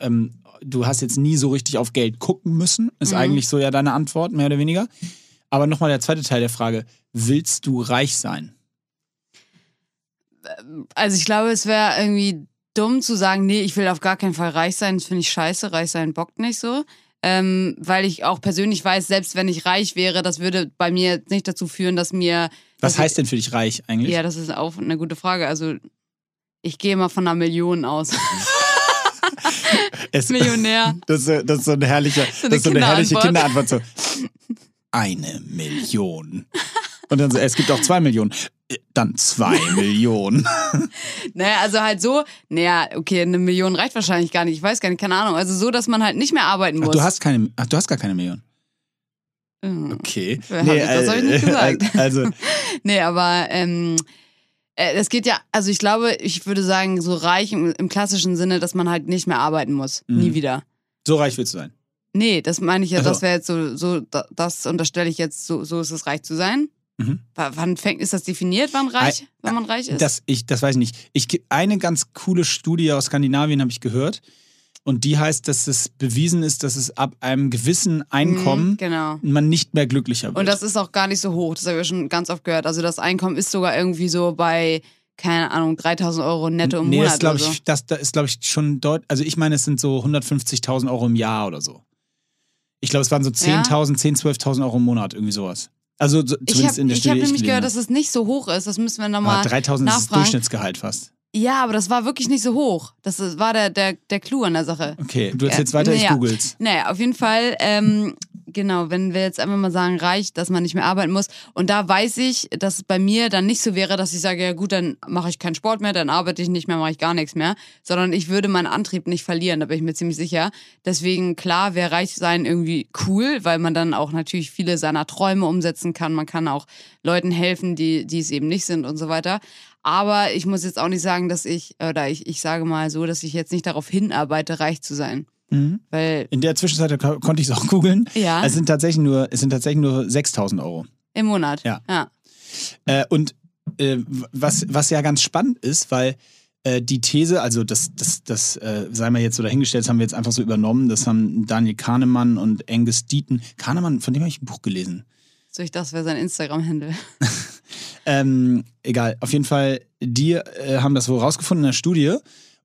ähm, du hast jetzt nie so richtig auf Geld gucken müssen, ist Mhm. eigentlich so ja deine Antwort, mehr oder weniger. Aber nochmal der zweite Teil der Frage, willst du reich sein? Also ich glaube, es wäre irgendwie dumm zu sagen, nee, ich will auf gar keinen Fall reich sein. Das finde ich scheiße. Reich sein bockt nicht so. Ähm, weil ich auch persönlich weiß, selbst wenn ich reich wäre, das würde bei mir nicht dazu führen, dass mir. Was dass heißt denn für dich reich eigentlich? Ich, ja, das ist auch eine gute Frage. Also ich gehe mal von einer Million aus. Es- Millionär. Das, ist so- das ist so eine herrliche, So das ist so eine eine herrliche Kinderantwort. So, eine Million. Und dann so, es gibt auch zwei Millionen. Äh, Dann zwei Millionen. Naja, also halt so, naja, okay, eine Million reicht wahrscheinlich gar nicht. Ich weiß gar nicht, keine Ahnung. Also so, dass man halt nicht mehr arbeiten Ach, muss. du hast keine, ach, du hast gar keine Million. Mhm. Okay. Ich- das hab ich nicht gesagt. Also, Nee, aber ähm, äh, es geht ja, also ich glaube, ich würde sagen, so reich im, im klassischen Sinne, dass man halt nicht mehr arbeiten muss. Mhm. Nie wieder. so reich willst du sein. Nee, das meine ich ja, Ach so. das wäre jetzt so, so, da- das unterstelle ich jetzt, so, so ist es reich zu sein. Mhm. Wann fängt, ist das definiert, wann reich, wann man reich ist? Das, ich, das weiß ich nicht. Ich, eine ganz coole Studie aus Skandinavien habe ich gehört. Und die heißt, dass es bewiesen ist, dass es ab einem gewissen Einkommen Mhm, genau. man nicht mehr glücklicher wird. Und das ist auch gar nicht so hoch, das habe ich schon ganz oft gehört. Also das Einkommen ist sogar irgendwie so bei, keine Ahnung, 3000 Euro netto im nee, das Monat glaube oder so. ich, das, das ist glaube ich schon deutlich. Also ich meine, es sind so 150.000 Euro im Jahr oder so. Ich glaube, es waren so 10.000, 10.000, 12.000 Euro im Monat, irgendwie sowas. Also so, Ich zumindest habe in der ich Studie. hab nämlich ich gehört, dass es nicht so hoch ist. Das müssen wir habe. nochmal Aber 3.000 ist das. Durchschnittsgehalt fast. Ja, aber das war wirklich nicht so hoch. Das war der, der, der Clou an der Sache. Okay, du Ja, erzählst weiter, ich naja. googles. Naja, auf jeden Fall ähm, Genau, wenn wir jetzt einfach mal sagen, reicht, dass man nicht mehr arbeiten muss. Und da weiß ich, dass es bei mir dann nicht so wäre, dass ich sage, ja gut, dann mache ich keinen Sport mehr, dann arbeite ich nicht mehr, mache ich gar nichts mehr. Sondern ich würde meinen Antrieb nicht verlieren, da bin ich mir ziemlich sicher. Deswegen, klar, wäre reich sein irgendwie cool, weil man dann auch natürlich viele seiner Träume umsetzen kann. Man kann auch Leuten helfen, die, die es eben nicht sind und so weiter. Aber ich muss jetzt auch nicht sagen, dass ich, oder ich, ich sage mal so, dass ich jetzt nicht darauf hinarbeite, reich zu sein. Mhm. Weil In der Zwischenzeit ko- konnte ich es auch googeln. Ja. Es sind tatsächlich nur, es sind tatsächlich nur 6000 Euro. im Monat. Ja. ja. Äh, und äh, was, was ja ganz spannend ist, weil äh, die These, also das, das, das äh, sei mal jetzt so dahingestellt, das haben wir jetzt einfach so übernommen, das haben Daniel Kahnemann und Angus Deaton. Kahnemann, von dem habe ich ein Buch gelesen. So, ich das wäre sein Instagram-Handle. Ähm, egal, auf jeden Fall, die äh, haben das wohl rausgefunden in der Studie.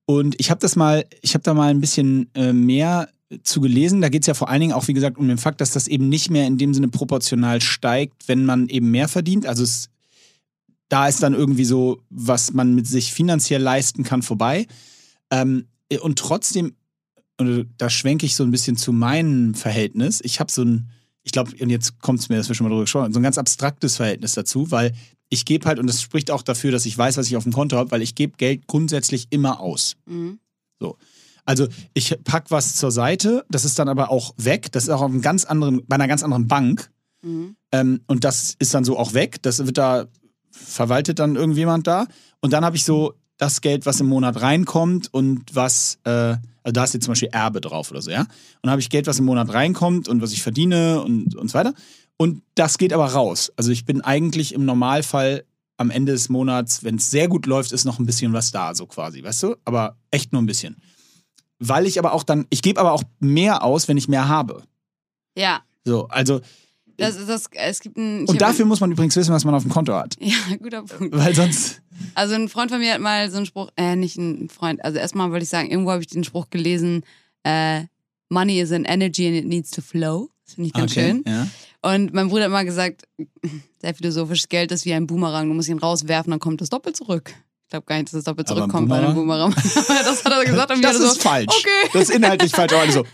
Und ich habe das mal, ich habe da mal ein bisschen äh, mehr zu gelesen. Da geht es ja vor allen Dingen auch, wie gesagt, um den Fakt, dass das eben nicht mehr in dem Sinne proportional steigt, wenn man eben mehr verdient. Also es, da ist dann irgendwie so, was man mit sich finanziell leisten kann, vorbei. Ähm, und trotzdem, und da schwenke ich so ein bisschen zu meinem Verhältnis. Ich habe so ein, ich glaube, und jetzt kommt es mir, dass wir schon mal drüber gesprochen haben, so ein ganz abstraktes Verhältnis dazu, weil ich gebe halt, und das spricht auch dafür, dass ich weiß, was ich auf dem Konto habe, weil ich gebe Geld grundsätzlich immer aus. Mhm. Also ich pack was zur Seite, das ist dann aber auch weg. Das ist auch auf einem ganz anderen, bei einer ganz anderen Bank. Mhm. Ähm, und das ist dann so auch weg. Das wird da, verwaltet dann irgendjemand da. Und dann habe ich so das Geld, was im Monat reinkommt und was, äh, also da ist jetzt zum Beispiel Erbe drauf oder so, ja. Und dann habe ich Geld, was im Monat reinkommt und was ich verdiene und, und so weiter. Und das geht aber raus. Also ich bin eigentlich im Normalfall am Ende des Monats, wenn es sehr gut läuft, ist noch ein bisschen was da, so quasi, weißt du? Aber echt nur ein bisschen. Weil ich aber auch dann, ich gebe aber auch mehr aus, wenn ich mehr habe. Ja, So, also, das das, es gibt ein. und dafür muss man übrigens wissen, was man auf dem Konto hat. Ja, guter Punkt. Weil sonst. Also ein Freund von mir hat mal so einen Spruch, äh, nicht ein Freund, also erstmal wollte ich sagen, irgendwo habe ich den Spruch gelesen, äh, Money is an energy and it needs to flow. Das finde ich ganz schön. Ja. Und mein Bruder hat mal gesagt, sehr philosophisch, Geld ist wie ein Boomerang, du musst ihn rauswerfen, dann kommt es doppelt zurück. Ich glaube gar nicht, dass es doppelt Aber ein zurückkommt bei einem Boomerang. Das hat er gesagt und Das ist so, falsch. okay. Das ist inhaltlich falsch. Aber alle so,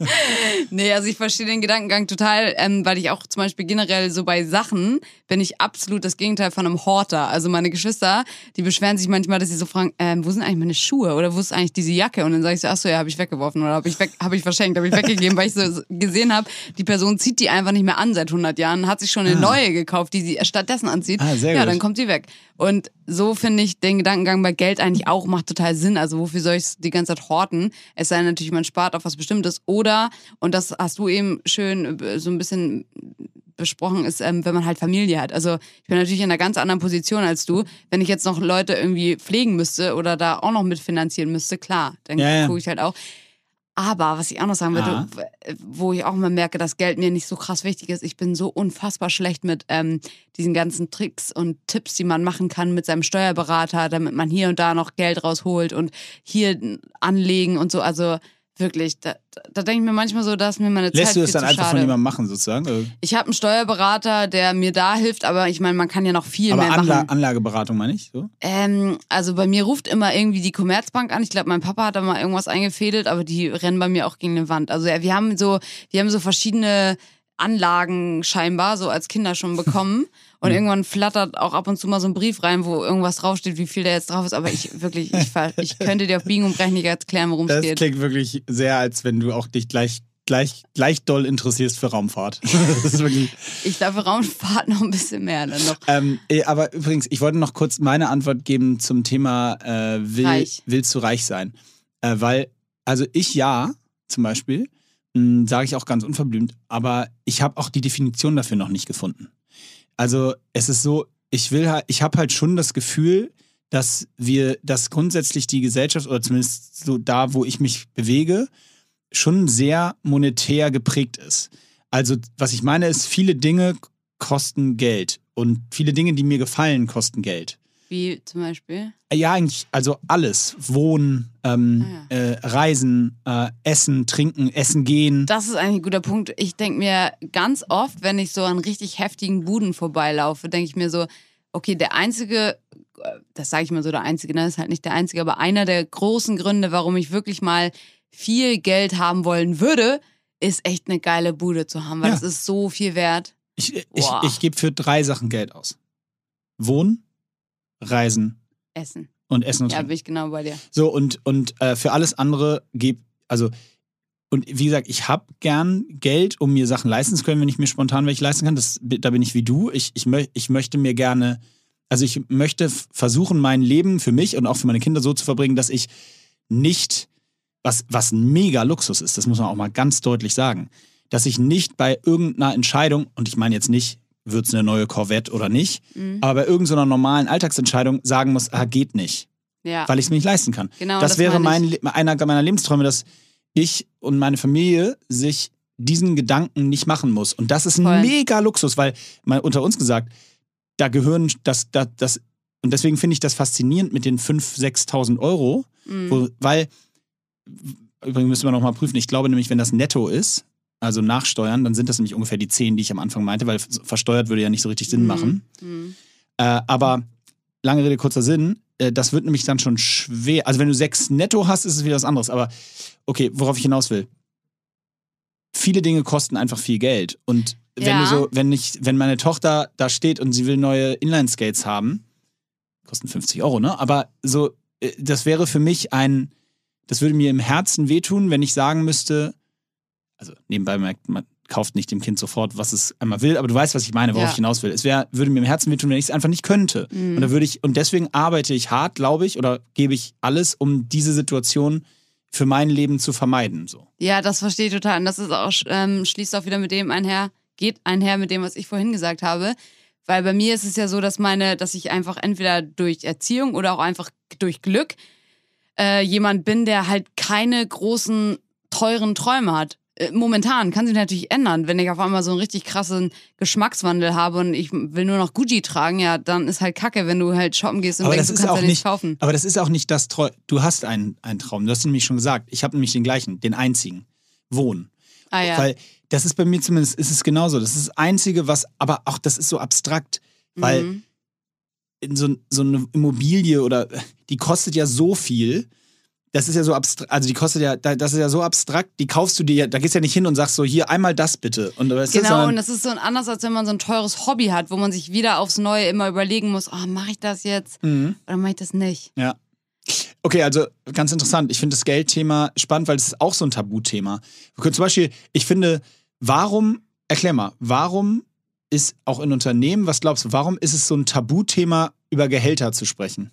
Nee, also ich verstehe den Gedankengang total, ähm, weil ich auch zum Beispiel generell so bei Sachen bin ich absolut das Gegenteil von einem Horter. Also meine Geschwister, die beschweren sich manchmal, dass sie so fragen, ähm, wo sind eigentlich meine Schuhe oder wo ist eigentlich diese Jacke? Und dann sage ich so, ach so, ja, habe ich weggeworfen oder habe ich weg, habe ich verschenkt, habe ich weggegeben, weil ich so gesehen habe, die Person zieht die einfach nicht mehr an seit 100 Jahren, hat sich schon eine Ah. neue gekauft, die sie stattdessen anzieht. Ah, sehr ja, gut. dann kommt sie weg. Und so finde ich den Gedankengang bei Geld eigentlich auch macht total Sinn. Also wofür soll ich es die ganze Zeit horten? Es sei denn natürlich, man spart auf was Bestimmtes. Oder, und das hast du eben schön äh, so ein bisschen besprochen, ist, ähm, wenn man halt Familie hat. Also ich bin natürlich in einer ganz anderen Position als du. Wenn ich jetzt noch Leute irgendwie pflegen müsste oder da auch noch mitfinanzieren müsste, klar, dann Ja, ja. gucke ich halt auch. Aber was ich auch noch sagen würde, Ja. wo ich auch mal merke, dass Geld mir nicht so krass wichtig ist, ich bin so unfassbar schlecht mit ähm, diesen ganzen Tricks und Tipps, die man machen kann mit seinem Steuerberater, damit man hier und da noch Geld rausholt und hier anlegen und so. Also wirklich, da, da, denke ich mir manchmal so, dass mir meine Zeit lässt du das dann einfach schade. von jemandem machen, sozusagen? Also, Ich habe einen Steuerberater, der mir da hilft, aber ich meine, man kann ja noch viel Aber mehr Anla machen. Anlageberatung meine ich, so? Ähm, also bei mir ruft immer irgendwie die Commerzbank an. Ich glaube, mein Papa hat da mal irgendwas eingefädelt, aber die rennen bei mir auch gegen eine Wand. Also ja, wir haben so, wir haben so verschiedene Anlagen scheinbar so als Kinder schon bekommen. Und irgendwann flattert auch ab und zu mal so ein Brief rein, wo irgendwas draufsteht, wie viel da jetzt drauf ist. Aber ich wirklich, ich, ich könnte dir auf Biegen und Brechen nicht erklären, worum es Das geht. klingt wirklich sehr, als wenn du auch dich gleich, gleich, gleich doll interessierst für Raumfahrt. das. Ich glaube, Raumfahrt noch ein bisschen mehr dann noch. Ähm, aber übrigens, ich wollte noch kurz meine Antwort geben zum Thema äh, will, Reich. willst du reich sein? Äh, weil, also ich ja, zum Beispiel, sage ich auch ganz unverblümt, aber ich habe auch die Definition dafür noch nicht gefunden. Also es ist so, ich will halt, ich habe halt schon das Gefühl, dass wir, dass grundsätzlich die Gesellschaft oder zumindest so da, wo ich mich bewege, schon sehr monetär geprägt ist. Also was ich meine ist, viele Dinge kosten Geld und viele Dinge, die mir gefallen, kosten Geld. Wie zum Beispiel? Ja, eigentlich, also alles. Wohnen, ähm, Ah, äh, Reisen, äh, Essen, Trinken, Essen gehen. Das ist eigentlich ein guter Punkt. Ich denke mir ganz oft, wenn ich so an richtig heftigen Buden vorbeilaufe, denke ich mir so, okay, der einzige, äh, das sage ich mal so, der einzige, ne, ist halt nicht der einzige, aber einer der großen Gründe, warum ich wirklich mal viel Geld haben wollen würde, ist echt eine geile Bude zu haben, weil Ja. das ist so viel wert. Ich, ich, Boah. ich gebe für drei Sachen Geld aus. Wohnen, Reisen Essen. und Essen und Ja, bin ich genau bei dir. So, und, und äh, für alles andere gebe, also, und wie gesagt, ich habe gern Geld, um mir Sachen leisten zu können, wenn ich mir spontan welche leisten kann. Das, da bin ich wie du. Ich, ich, mö ich möchte mir gerne, also ich möchte versuchen, mein Leben für mich und auch für meine Kinder so zu verbringen, dass ich nicht, was, was ein mega Luxus ist, das muss man auch mal ganz deutlich sagen, dass ich nicht bei irgendeiner Entscheidung, und ich meine jetzt nicht, wird es eine neue Corvette oder nicht, Mhm. aber bei irgendeiner normalen Alltagsentscheidung sagen muss, ah, geht nicht Ja, weil ich es mir nicht leisten kann. genau. das, wäre meine mein, einer meiner Lebensträume, dass ich und meine Familie sich diesen Gedanken nicht machen muss. Und das ist ein mega Luxus, weil, mal unter uns gesagt, da gehören, das, das, das, und deswegen finde ich das faszinierend mit den 5.000, 6.000 Euro, Mhm. wo, weil, übrigens müssen wir nochmal prüfen, ich glaube nämlich, wenn das netto ist, also nachsteuern, dann sind das nämlich ungefähr die 10, die ich am Anfang meinte, weil versteuert würde ja nicht so richtig Sinn Mhm. machen. Mhm. Äh, aber lange Rede, kurzer Sinn, äh, das wird nämlich dann schon schwer. Also wenn du sechs netto hast, ist es wieder was anderes. Aber okay, worauf ich hinaus will. Viele Dinge kosten einfach viel Geld. Und wenn Ja. du so, wenn ich, wenn meine Tochter da steht und sie will neue Inline-Skates haben, kosten 50 Euro, ne? Aber so, äh, das wäre für mich ein, das würde mir im Herzen wehtun, wenn ich sagen müsste, also nebenbei merkt man, kauft nicht dem Kind sofort, was es einmal will, aber du weißt, was ich meine, worauf Ja. ich hinaus will. Es wär, würde mir im Herzen wehtun, wenn ich es einfach nicht könnte. Mhm. Und da würde ich, und deswegen arbeite ich hart, glaube ich, oder gebe ich alles, um diese Situation für mein Leben zu vermeiden. So. Ja, das verstehe ich total. Und das ist auch, ähm, schließt auch wieder mit dem einher, geht einher mit dem, was ich vorhin gesagt habe. Weil bei mir ist es ja so, dass meine, dass ich einfach entweder durch Erziehung oder auch einfach durch Glück äh, jemand bin, der halt keine großen, teuren Träume hat. Äh, Momentan kann sich natürlich ändern. Wenn ich auf einmal so einen richtig krassen Geschmackswandel habe und ich will nur noch Gucci tragen, ja, dann ist halt kacke, wenn du halt shoppen gehst und Aber denkst, du kannst ja nicht- kaufen. Aber das ist auch nicht das Treu. Du hast einen, einen Traum. Du hast nämlich schon gesagt. Ich habe nämlich den gleichen, den einzigen. Wohnen. Ah ja. Weil das ist bei mir zumindest, ist es genauso. Das ist das Einzige, was, aber auch das ist so abstrakt. Weil Mhm. in so, so eine Immobilie oder die kostet ja so viel. Das ist ja so abstrakt, also die kostet ja, da- das ist ja so abstrakt, die kaufst du dir ja, da gehst du ja nicht hin und sagst so, hier einmal das bitte. Und, weißt Genau, sondern- und das ist so anders, als wenn man so ein teures Hobby hat, wo man sich wieder aufs Neue immer überlegen muss, oh, mache ich das jetzt Mhm. oder mache ich das nicht? Ja. Okay, also ganz interessant. Ich finde das Geldthema spannend, weil es ist auch so ein Tabuthema. Wir können Zum Beispiel, ich finde, warum, erklär mal, warum ist auch in Unternehmen, was glaubst du, warum ist es so ein Tabuthema, über Gehälter zu sprechen?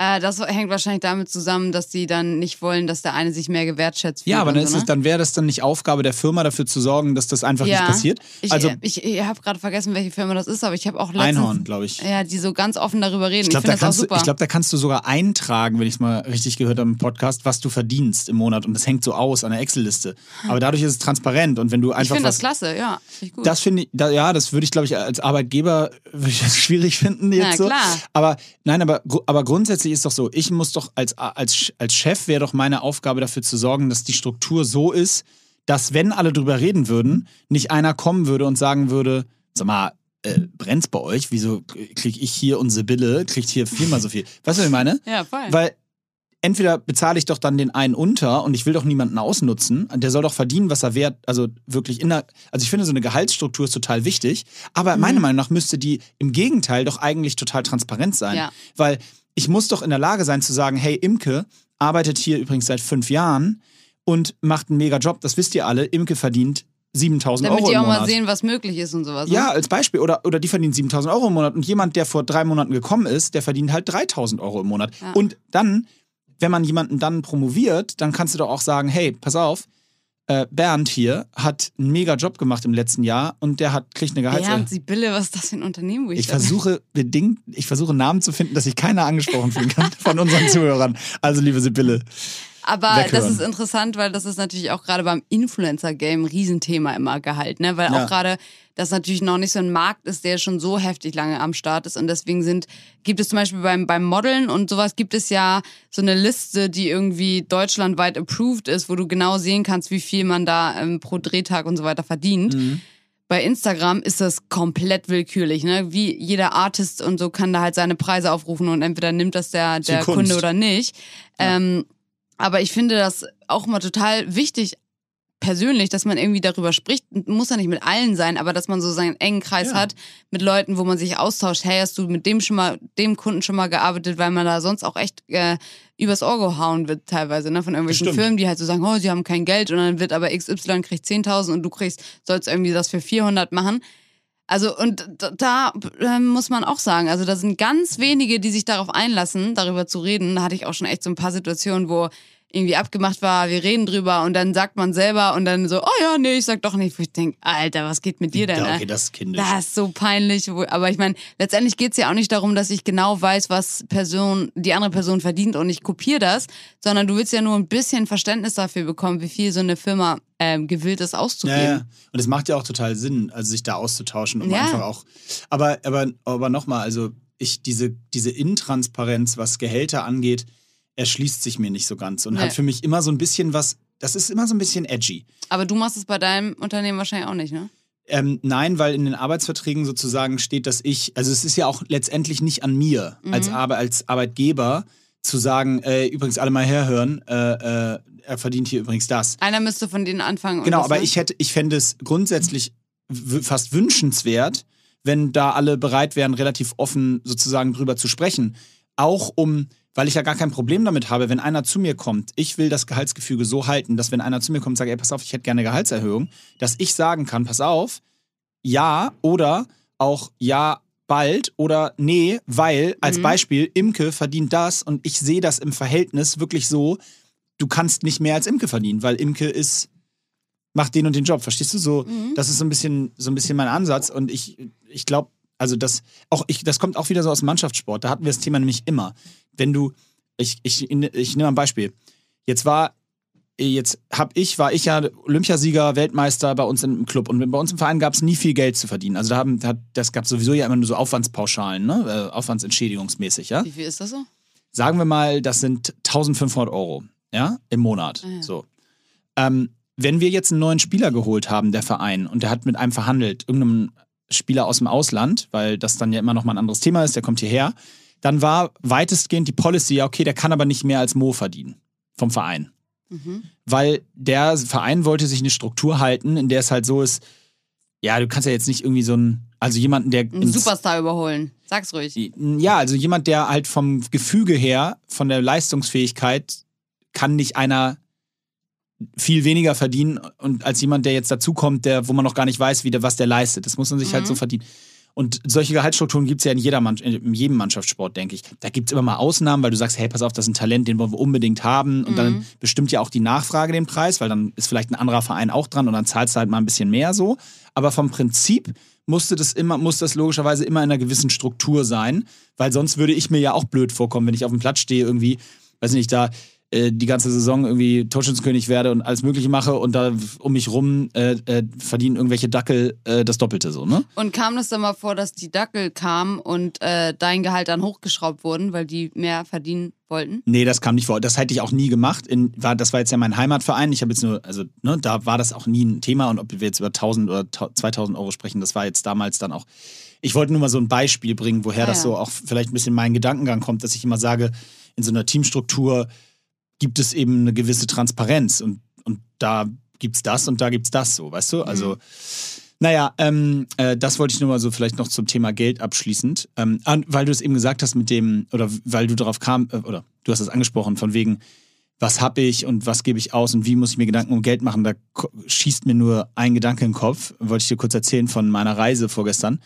Äh, das hängt wahrscheinlich damit zusammen, dass die dann nicht wollen, dass der eine sich mehr gewertschätzt fühlt. Ja, aber dann, so, ne? es, dann wäre das dann nicht Aufgabe der Firma, dafür zu sorgen, dass das einfach Ja. nicht passiert. Ich, also ich, ich habe gerade vergessen, welche Firma das ist, aber ich habe auch letztens, Einhorn, glaube ich. ja, die so ganz offen darüber reden. Ich Ich, glaube, finde da, kannst du- ich glaub, da kannst du sogar eintragen, wenn ich es mal richtig gehört habe im Podcast, was du verdienst im Monat. Und das hängt so aus an der Excel-Liste. Aber dadurch ist es transparent. Und wenn du ich einfach finde was das klasse, ja. Finde ich. Das finde ich, da, ja, das würde ich, glaube ich, als Arbeitgeber ich schwierig finden jetzt Na, so. klar. Aber nein, aber, aber grundsätzlich ist doch so, ich muss doch als, als, als Chef wäre doch meine Aufgabe dafür zu sorgen, dass die Struktur so ist, dass wenn alle drüber reden würden, nicht einer kommen würde und sagen würde, sag mal, äh, brennt's bei euch? Wieso kriege ich hier und Sibylle, kriegt hier viermal so viel? Weißt du, was ich meine? ja, voll. Weil entweder bezahle ich doch dann den einen unter und ich will doch niemanden ausnutzen. Der soll doch verdienen, was er wert, also wirklich in der, also ich finde so eine Gehaltsstruktur ist total wichtig, aber Mhm. meiner Meinung nach müsste die im Gegenteil doch eigentlich total transparent sein. Ja. Weil ich muss doch in der Lage sein zu sagen, hey, Imke arbeitet hier übrigens seit fünf Jahren und macht einen mega Job, das wisst ihr alle, Imke verdient 7000 Damit Euro die im auch Monat. mal sehen, was möglich ist und sowas. ne? Ja, als Beispiel. Oder, oder die verdient 7000 Euro im Monat und jemand, der vor drei Monaten gekommen ist, der verdient halt 3000 Euro im Monat. Ja. Und dann, wenn man jemanden dann promoviert, dann kannst du doch auch sagen, hey, pass auf, äh, Bernd hier hat einen mega Job gemacht im letzten Jahr und der hat, kriegt eine Gehaltserhöhung. Bernd Sibylle, was ist das für ein Unternehmen, wo ich, Ich versuche bedingt, ich versuche Namen zu finden, dass sich keiner angesprochen fühlen kann von unseren Zuhörern. Also liebe Sibylle. Aber weghören. das ist interessant, weil das ist natürlich auch gerade beim Influencer-Game ein Riesenthema immer Gehalt, ne? Weil Ja. auch gerade das natürlich noch nicht so ein Markt ist, der schon so heftig lange am Start ist. Und deswegen sind, gibt es zum Beispiel beim, beim Modeln und sowas gibt es ja so eine Liste, die irgendwie deutschlandweit approved ist, wo du genau sehen kannst, wie viel man da ähm, pro Drehtag und so weiter verdient. Mhm. Bei Instagram ist das komplett willkürlich, ne? Wie jeder Artist und so kann da halt seine Preise aufrufen und entweder nimmt das der, der. Kunde oder nicht. Ähm, aber ich finde das auch mal total wichtig, persönlich, dass man irgendwie darüber spricht, muss ja nicht mit allen sein, aber dass man so seinen engen Kreis ja. hat mit Leuten, wo man sich austauscht. Hey, hast du mit dem schon mal, dem Kunden schon mal gearbeitet, weil man da sonst auch echt äh, übers Ohr gehauen wird teilweise, ne, von irgendwelchen Firmen, die halt so sagen, oh, sie haben kein Geld und dann wird aber XY kriegt 10.000 und du kriegst, sollst irgendwie das für 400 machen. Also und da äh, muss man auch sagen, also da sind ganz wenige, die sich darauf einlassen, darüber zu reden. Da hatte ich auch schon echt so ein paar Situationen, wo irgendwie abgemacht war, wir reden drüber und dann sagt man selber und dann so, oh ja, nee, ich sag doch nicht. Wo ich denke, Alter, was geht mit dir denn? Ja, okay, das ist kindisch. Das ist so peinlich. Aber ich meine, letztendlich geht es ja auch nicht darum, dass ich genau weiß, was Person, die andere Person verdient und ich kopiere das, sondern du willst ja nur ein bisschen Verständnis dafür bekommen, wie viel so eine Firma ähm, gewillt ist auszugeben. Ja, ja. Und es macht ja auch total Sinn, also sich da auszutauschen, um ja. einfach auch. Aber, aber, aber nochmal, also ich, diese, diese Intransparenz, was Gehälter angeht, erschließt sich mir nicht so ganz und nee. hat für mich immer so ein bisschen was, das ist immer so ein bisschen edgy. Aber du machst es bei deinem Unternehmen wahrscheinlich auch nicht, ne? Ähm, nein, weil in den Arbeitsverträgen sozusagen steht, dass ich, also es ist ja auch letztendlich nicht an mir mhm. als, Arbe als Arbeitgeber zu sagen, äh, übrigens alle mal herhören, äh, äh, er verdient hier übrigens das. Einer müsste von denen anfangen. Genau, aber ich hätte, ich fände es grundsätzlich fast wünschenswert, wenn da alle bereit wären, relativ offen sozusagen drüber zu sprechen. Auch um weil ich ja gar kein Problem damit habe, wenn einer zu mir kommt, ich will das Gehaltsgefüge so halten, dass wenn einer zu mir kommt und sagt, ey, pass auf, ich hätte gerne eine Gehaltserhöhung, dass ich sagen kann, pass auf, ja oder auch ja bald oder nee, weil als mhm. Beispiel Imke verdient das und ich sehe das im Verhältnis wirklich so, du kannst nicht mehr als Imke verdienen, weil Imke ist macht den und den Job, verstehst du so? Mhm. Das ist so ein bisschen so ein bisschen mein Ansatz und ich ich glaube, also das auch ich das kommt auch wieder so aus dem Mannschaftssport, da hatten wir das Thema nämlich immer wenn du, ich, ich, ich nehme ein Beispiel. Jetzt war, jetzt hab ich, war ich ja Olympiasieger, Weltmeister bei uns im Club und bei uns im Verein gab es nie viel Geld zu verdienen. Also da haben, das gab sowieso ja immer nur so Aufwandspauschalen, ne? Äh, Aufwandsentschädigungsmäßig, ja. Wie viel ist das so? Sagen wir mal, das sind 1500 Euro, ja, im Monat. Ah, ja. So. Ähm, wenn wir jetzt einen neuen Spieler geholt haben, der Verein, und der hat mit einem verhandelt, irgendeinem Spieler aus dem Ausland, weil das dann ja immer noch mal ein anderes Thema ist, der kommt hierher, dann war weitestgehend die Policy, ja, okay, der kann aber nicht mehr als Mo verdienen vom Verein. Mhm. Weil der Verein wollte sich eine Struktur halten, in der es halt so ist, ja, du kannst ja jetzt nicht irgendwie so ein, also jemanden, der. Einen Superstar überholen. Sag's ruhig. Ja, also jemand, der halt vom Gefüge her, von der Leistungsfähigkeit, kann nicht einer viel weniger verdienen und als jemand, der jetzt dazukommt, der, wo man noch gar nicht weiß, wie der, was der leistet. Das muss man sich mhm. halt so verdienen. Und solche Gehaltsstrukturen gibt es ja in, jeder Mann in jedem Mannschaftssport, denke ich. Da gibt es immer mal Ausnahmen, weil du sagst, hey, pass auf, das ist ein Talent, den wollen wir unbedingt haben. Und mhm. dann bestimmt ja auch die Nachfrage den Preis, weil dann ist vielleicht ein anderer Verein auch dran und dann zahlst du halt mal ein bisschen mehr so. Aber vom Prinzip musste das immer, muss das logischerweise immer in einer gewissen Struktur sein, weil sonst würde ich mir ja auch blöd vorkommen, wenn ich auf dem Platz stehe, irgendwie, weiß nicht, da äh, die ganze Saison irgendwie Torschützenkönig werde und alles Mögliche mache und da um mich rum äh, äh, verdienen irgendwelche Dackel äh, das Doppelte so, ne? Und kam das dann mal vor, dass die Dackel kamen und äh, dein Gehalt dann hochgeschraubt wurden, weil die mehr verdienen wollten? Nee, das kam nicht vor. Das hätte ich auch nie gemacht. In, war, das war jetzt ja mein Heimatverein. Ich habe jetzt nur, also ne, da war das auch nie ein Thema und ob wir jetzt über 1000 oder 2000 Euro sprechen, das war jetzt damals dann auch. Ich wollte nur mal so ein Beispiel bringen, woher ah, das ja. so auch vielleicht ein bisschen mein Gedankengang kommt, dass ich immer sage, in so einer Teamstruktur gibt es eben eine gewisse Transparenz und, und da gibt es das und da gibt es das so, weißt du? Also, mhm. naja, ähm, äh, das wollte ich nur mal so vielleicht noch zum Thema Geld abschließend, ähm, weil du es eben gesagt hast mit dem, oder weil du darauf kam, äh, oder du hast es angesprochen, von wegen, was habe ich und was gebe ich aus und wie muss ich mir Gedanken um Geld machen, da schießt mir nur ein Gedanke in den Kopf, wollte ich dir kurz erzählen von meiner Reise vorgestern.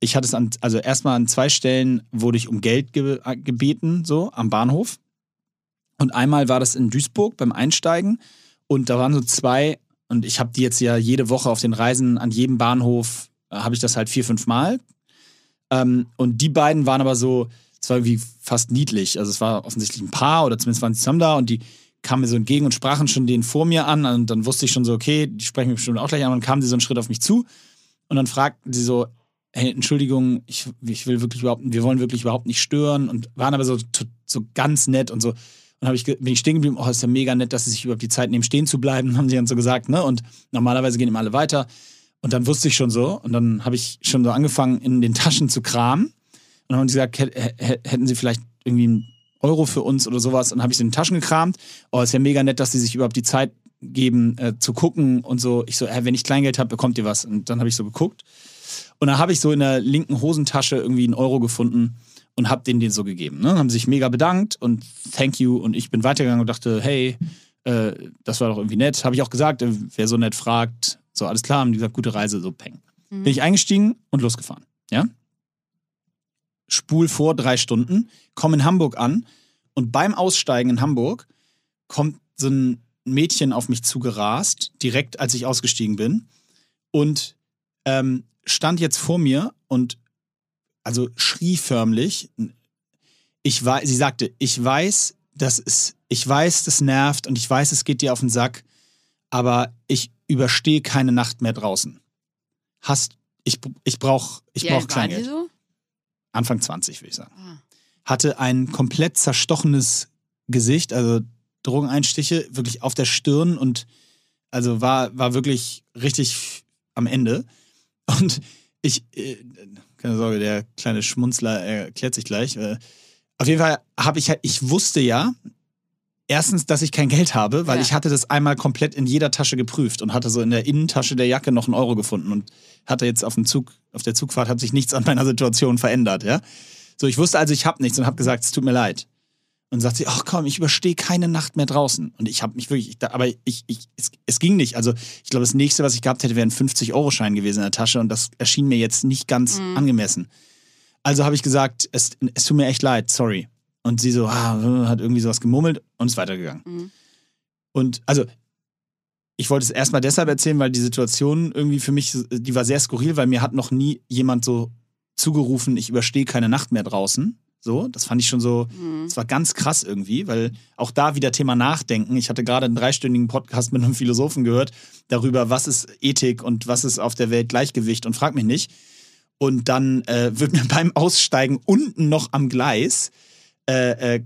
Ich hatte es an, also erstmal an zwei Stellen wurde ich um Geld ge gebeten, so am Bahnhof. Und einmal war das in Duisburg beim Einsteigen und da waren so zwei, und ich habe die jetzt ja jede Woche auf den Reisen an jedem Bahnhof, äh, habe ich das halt vier, fünf Mal. Ähm, und die beiden waren aber so, es war irgendwie fast niedlich. Also es war offensichtlich ein Paar oder zumindest waren sie zusammen da und die kamen mir so entgegen und sprachen schon den vor mir an. Und dann wusste ich schon so, okay, die sprechen mich bestimmt auch gleich an. Und dann kamen sie so einen Schritt auf mich zu und dann fragten sie so, hey, Entschuldigung, ich, ich will wirklich überhaupt, wir wollen wirklich überhaupt nicht stören und waren aber so, so ganz nett und so und ich, bin ich stehen geblieben, oh, ist ja mega nett, dass sie sich überhaupt die Zeit nehmen, stehen zu bleiben, haben sie dann so gesagt, ne? Und normalerweise gehen immer alle weiter. Und dann wusste ich schon so, und dann habe ich schon so angefangen, in den Taschen zu kramen. Und dann haben sie gesagt, hätten sie vielleicht irgendwie einen Euro für uns oder sowas. Und dann habe ich sie in den Taschen gekramt. Oh, ist ja mega nett, dass sie sich überhaupt die Zeit geben, äh, zu gucken und so. Ich so, äh, wenn ich Kleingeld habe, bekommt ihr was. Und dann habe ich so geguckt. Und dann habe ich so in der linken Hosentasche irgendwie einen Euro gefunden und habe denen den so gegeben. Ne? Haben sich mega bedankt und thank you. Und ich bin weitergegangen und dachte, hey, äh, das war doch irgendwie nett. Habe ich auch gesagt, äh, wer so nett fragt, so alles klar, haben die gesagt, gute Reise, so peng. Mhm. Bin ich eingestiegen und losgefahren. Ja? Spul vor drei Stunden, komme in Hamburg an und beim Aussteigen in Hamburg kommt so ein Mädchen auf mich zugerast, direkt als ich ausgestiegen bin und ähm, stand jetzt vor mir und also schrie förmlich. Ich weiß, sie sagte, ich weiß, das ist, ich weiß, das nervt und ich weiß, es geht dir auf den Sack, aber ich überstehe keine Nacht mehr draußen. Hast, ich, ich brauche ich Wie brauch alt war die Kleingeld. so? Anfang 20, würde ich sagen. Ah. Hatte ein komplett zerstochenes Gesicht, also Drogeneinstiche, wirklich auf der Stirn und also war, war wirklich richtig am Ende. Und ich, äh, keine Sorge, der kleine Schmunzler erklärt sich gleich. Äh, auf jeden Fall habe ich halt, ich wusste ja, erstens, dass ich kein Geld habe, weil Ja. ich hatte das einmal komplett in jeder Tasche geprüft und hatte so in der Innentasche der Jacke noch einen Euro gefunden und hatte jetzt auf dem Zug, auf der Zugfahrt hat sich nichts an meiner Situation verändert, ja. So, ich wusste also, ich habe nichts und habe gesagt, es tut mir leid. Und sagt sie, ach komm, ich überstehe keine Nacht mehr draußen. Und ich habe mich wirklich, ich, aber ich, ich, es, es ging nicht. Also ich glaube, das nächste, was ich gehabt hätte, wäre ein 50-Euro-Schein gewesen in der Tasche und das erschien mir jetzt nicht ganz Mhm. angemessen. Also habe ich gesagt, es, es tut mir echt leid, sorry. Und sie so, ah, hat irgendwie sowas gemurmelt und ist weitergegangen. Mhm. Und also, ich wollte es erstmal deshalb erzählen, weil die Situation irgendwie für mich, die war sehr skurril, weil mir hat noch nie jemand so zugerufen, ich überstehe keine Nacht mehr draußen. So, das fand ich schon so, Mhm. das war ganz krass irgendwie, weil auch da wieder Thema Nachdenken. Ich hatte gerade einen dreistündigen Podcast mit einem Philosophen gehört darüber, was ist Ethik und was ist auf der Welt Gleichgewicht und frag mich nicht. Und dann äh, wird mir beim Aussteigen unten noch am Gleis äh, äh,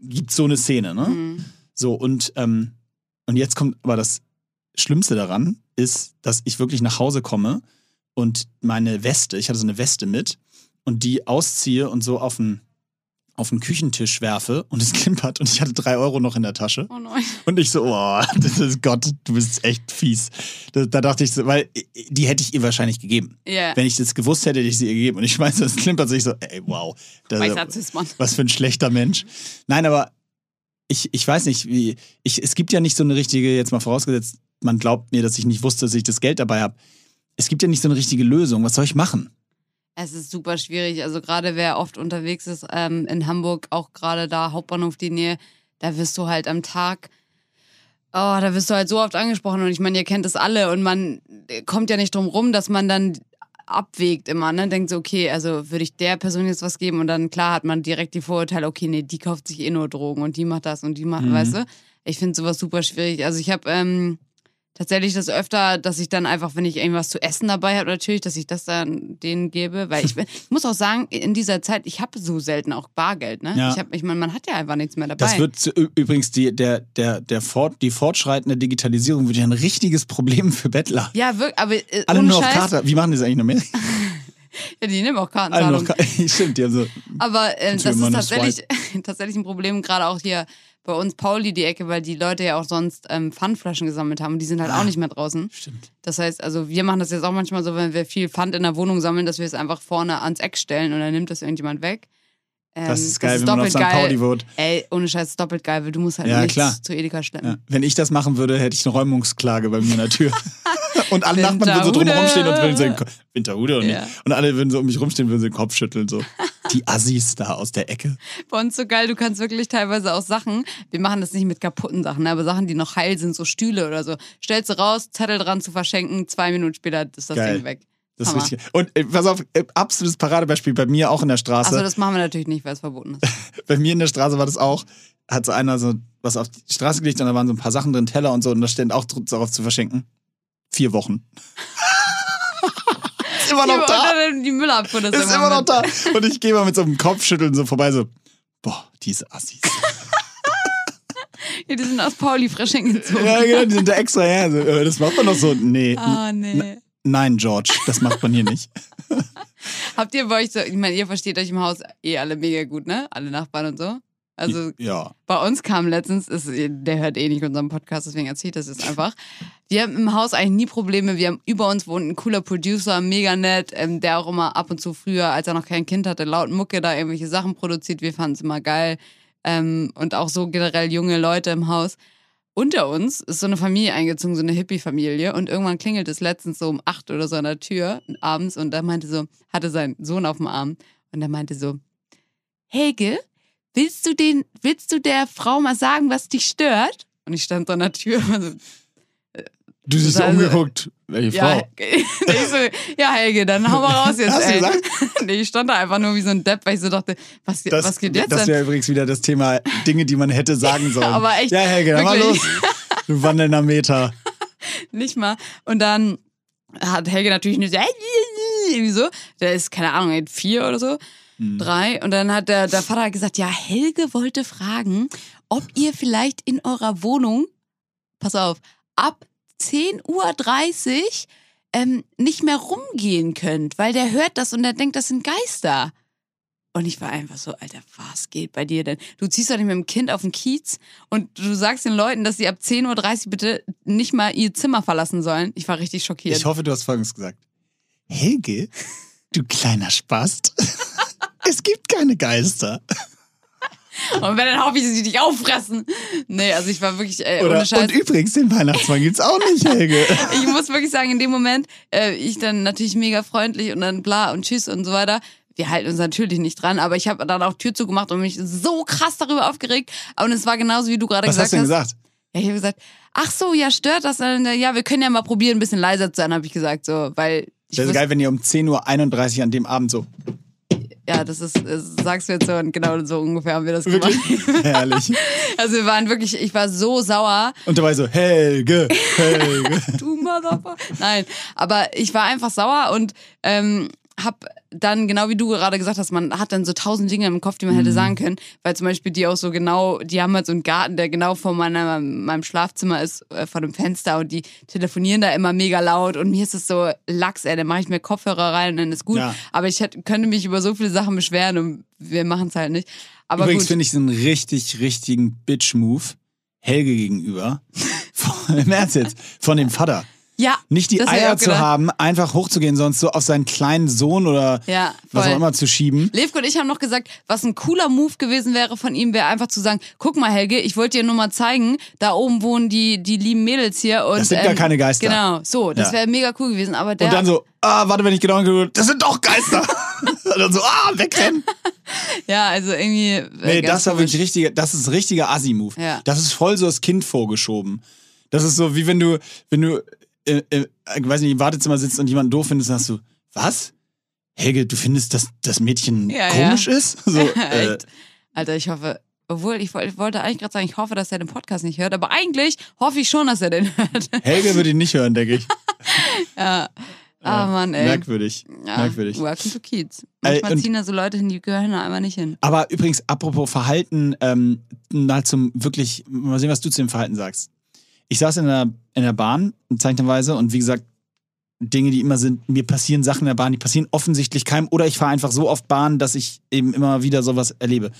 gibt's so eine Szene, ne? Mhm. So, und, ähm, und jetzt kommt aber das Schlimmste daran, ist, dass ich wirklich nach Hause komme und meine Weste, ich hatte so eine Weste mit, und die ausziehe und so auf den, auf den Küchentisch werfe und es klimpert und ich hatte drei Euro noch in der Tasche. Oh nein. Und ich so, oh, das ist Gott, du bist echt fies. Da, da dachte ich so, weil die hätte ich ihr wahrscheinlich gegeben. Ja. Wenn ich das gewusst hätte, hätte ich sie ihr gegeben. Und ich schmeiße das klimpert so, ich so, ey, wow. Das, was für ein schlechter Mensch. Nein, aber ich, ich weiß nicht, wie. Ich, es gibt ja nicht so eine richtige, jetzt mal vorausgesetzt, man glaubt mir, dass ich nicht wusste, dass ich das Geld dabei habe. Es gibt ja nicht so eine richtige Lösung. Was soll ich machen? Es ist super schwierig. Also gerade wer oft unterwegs ist ähm, in Hamburg, auch gerade da Hauptbahnhof die Nähe, da wirst du halt am Tag, oh, da wirst du halt so oft angesprochen und ich meine, ihr kennt es alle und man kommt ja nicht drum rum, dass man dann abwägt immer, ne? Denkt so, okay, also würde ich der Person jetzt was geben und dann klar hat man direkt die Vorurteile, okay, nee, die kauft sich eh nur Drogen und die macht das und die macht, Mhm. weißt du? Ich finde sowas super schwierig. Also ich habe ähm, tatsächlich das öfter, dass ich dann einfach, wenn ich irgendwas zu essen dabei habe, natürlich, dass ich das dann denen gebe, weil ich, bin- ich muss auch sagen, in dieser Zeit, ich habe so selten auch Bargeld, ne? Ja. Ich habe, ich meine, man hat ja einfach nichts mehr dabei. Das wird übrigens die, der, der, der fort, die fortschreitende Digitalisierung wird ja ein richtiges Problem für Bettler. ja, wirklich, aber äh, Alle nur auf Scheiß, Karte. Wie machen die das eigentlich noch mehr? ja, die nehmen auch Alle nur Kartenzahlung. auf Karte. Stimmt, die haben so. Aber äh, das ist tatsächlich, tatsächlich ein Problem, gerade auch hier bei uns Pauli die Ecke, weil die Leute ja auch sonst ähm, Pfandflaschen gesammelt haben und die sind halt Ah. auch nicht mehr draußen. Stimmt. Das heißt, also wir machen das jetzt auch manchmal so, wenn wir viel Pfand in der Wohnung sammeln, dass wir es einfach vorne ans Eck stellen und dann nimmt das irgendjemand weg. Ähm, Das ist geil, wenn man auf St. Pauli wohnt. Ey, ohne Scheiß, ist doppelt geil, weil du musst halt Ja, nichts klar. zu Edeka schleppen. Ja. Wenn ich das machen würde, hätte ich eine Räumungsklage bei mir in der Tür. und alle Nachbarn würden so Winterhude. drumherum stehen und würden so Winterhude und, Ja. und alle würden so um mich rumstehen und würden so den Kopf schütteln. So. Die Assis da aus der Ecke. Bei uns so geil, du kannst wirklich teilweise auch Sachen, wir machen das nicht mit kaputten Sachen, ne, aber Sachen, die noch heil sind, so Stühle oder so, stellst du raus, Zettel dran zu verschenken, zwei Minuten später ist das Geil. Ding weg. Das ist richtig. Und äh, pass auf, äh, absolutes Paradebeispiel bei mir auch in der Straße. Achso, das machen wir natürlich nicht, weil es verboten ist. bei mir in der Straße war das auch. Hat so einer so was auf die Straße gelegt und da waren so ein paar Sachen drin, Teller und so, und da stand auch darauf zu verschenken. Vier Wochen. ist immer noch da. Die Müllabfuhr Ist immer noch da. Und ich gehe mal mit so einem Kopfschütteln so vorbei, so, boah, diese Assis. Ja, die sind aus Pauli frisch hingezogen. ja, genau, die sind da extra her. So, äh, das macht man doch so. Nee. Ah, nee. Nein, George, das macht man hier nicht. Habt ihr bei euch so, ich meine, ihr versteht euch im Haus eh alle mega gut, ne? Alle Nachbarn und so. Also ja. bei uns kam letztens, ist, der hört eh nicht unseren Podcast, deswegen erzähle ich das jetzt einfach. Wir haben im Haus eigentlich nie Probleme. Wir haben über uns wohnt ein cooler Producer, mega nett, ähm, der auch immer ab und zu früher, als er noch kein Kind hatte, laut Mucke da irgendwelche Sachen produziert. Wir fanden es immer geil. Ähm, und auch so generell junge Leute im Haus. Unter uns ist so eine Familie eingezogen, so eine Hippie-Familie. Und irgendwann klingelt es letztens so um acht oder so an der Tür abends und da meinte so, hatte sein Sohn auf dem Arm und er meinte so, Helge, willst du den, willst du der Frau mal sagen, was dich stört? Und ich stand so an der Tür. Also, Du siehst so Also- umgeguckt. Welche ja, Frau? so, ja, Helge, dann hau mal raus jetzt. Hast du ey. gesagt? nee, ich stand da einfach nur wie so ein Depp, weil ich so dachte, was, Das, was geht jetzt das wäre übrigens wieder das Thema Dinge, die man hätte sagen sollen. aber echt, Ja, Helge, dann mal los. Du wandelnder Meter. Nicht mal. Und dann hat Helge natürlich nur so, irgendwie so, der ist, keine Ahnung, er vier oder so, Hm. drei. Und dann hat der, der Vater gesagt, ja, Helge wollte fragen, ob ihr vielleicht in eurer Wohnung, pass auf, ab 10.30 Uhr ähm, nicht mehr rumgehen könnt, weil der hört das und der denkt, das sind Geister. Und ich war einfach so, Alter, was geht bei dir denn? Du ziehst doch nicht mit dem Kind auf den Kiez und du sagst den Leuten, dass sie ab 10.30 Uhr bitte nicht mal ihr Zimmer verlassen sollen. Ich war richtig schockiert. Ich hoffe, du hast Folgendes gesagt. Helge, du kleiner Spast. Es gibt keine Geister. und wenn, dann hoffe ich, dass sie dich auffressen. Nee, also ich war wirklich, äh, Oder, ohne Scheiß. und übrigens, den Weihnachtsmann gibt's auch nicht, Helge. ich muss wirklich sagen, in dem Moment, äh, ich dann natürlich mega freundlich und dann bla und tschüss und so weiter. Wir halten uns natürlich nicht dran, aber ich habe dann auch Tür zugemacht und mich so krass darüber aufgeregt. Und es war genauso, wie du gerade Was gesagt hast du denn hast. gesagt? Ja, ich habe gesagt, ach so, ja, stört das? Dann, Ja, wir können ja mal probieren, ein bisschen leiser zu sein, habe ich gesagt, so, weil ich Das ist geil, wenn ihr um 10.31 Uhr an dem Abend so. Ja, das ist, das sagst du jetzt so und genau so ungefähr haben wir das Wirklich? gemacht. Herrlich. Also wir waren wirklich, ich war so sauer. Und dabei so, Helge, Helge. Du Motherfucker. Nein, aber ich war einfach sauer und ähm, hab dann, genau wie du gerade gesagt hast, man hat dann so tausend Dinge im Kopf, die man hätte Mhm. sagen können, weil zum Beispiel die auch so genau, die haben halt so einen Garten, der genau vor meiner, meinem Schlafzimmer ist, äh, vor dem Fenster und die telefonieren da immer mega laut und mir ist es so Lachs, ey, dann mache ich mir Kopfhörer rein und dann ist gut. Ja. Aber ich hätte, könnte mich über so viele Sachen beschweren und wir machen es halt nicht. Aber Übrigens finde ich so einen richtig, richtigen Bitch-Move Helge gegenüber. Im Ernst jetzt. Von dem Vater. Ja, Nicht die Eier zu haben, einfach hochzugehen, sonst so auf seinen kleinen Sohn oder Ja, was auch immer zu schieben. Levko und ich haben noch gesagt, was ein cooler Move gewesen wäre von ihm, wäre einfach zu sagen, guck mal Helge, ich wollte dir nur mal zeigen, da oben wohnen die, die lieben Mädels hier. Und, Das sind gar keine Geister. Genau, so, das Ja. wäre mega cool gewesen. Aber der, Und dann so, ah, warte, wenn ich genau hingucke, das sind doch Geister. Und dann so, ah, wegrennen. ja, also irgendwie. Nee, das war wirklich richtiger, das ist richtiger Assi-Move. Ja. Das ist voll so das Kind vorgeschoben. Das ist so, wie wenn du, wenn du, äh, äh, ich weiß nicht, im Wartezimmer sitzt und jemanden doof findest, dann hast du, was? Helge, du findest, dass das Mädchen Ja, komisch ist? So, äh? Alter, ich hoffe. Obwohl, ich, woll- ich wollte eigentlich gerade sagen, ich hoffe, dass er den Podcast nicht hört, aber eigentlich hoffe ich schon, dass er den hört. Helge würde ihn nicht hören, denke ich. ja. Ah, Mann, ey. Merkwürdig. Ja, Merkwürdig. Welcome to Kids. Ey, Manchmal und- ziehen da so Leute hin, die gehören da einfach nicht hin. Aber übrigens, apropos Verhalten, ähm, mal zum wirklich, mal sehen, was du zu dem Verhalten sagst. Ich saß in der, in der Bahn, zeichnenderweise, und wie gesagt, Dinge, die immer sind, mir passieren Sachen in der Bahn, die passieren offensichtlich keinem, oder ich fahre einfach so oft Bahn, dass ich eben immer wieder sowas erlebe.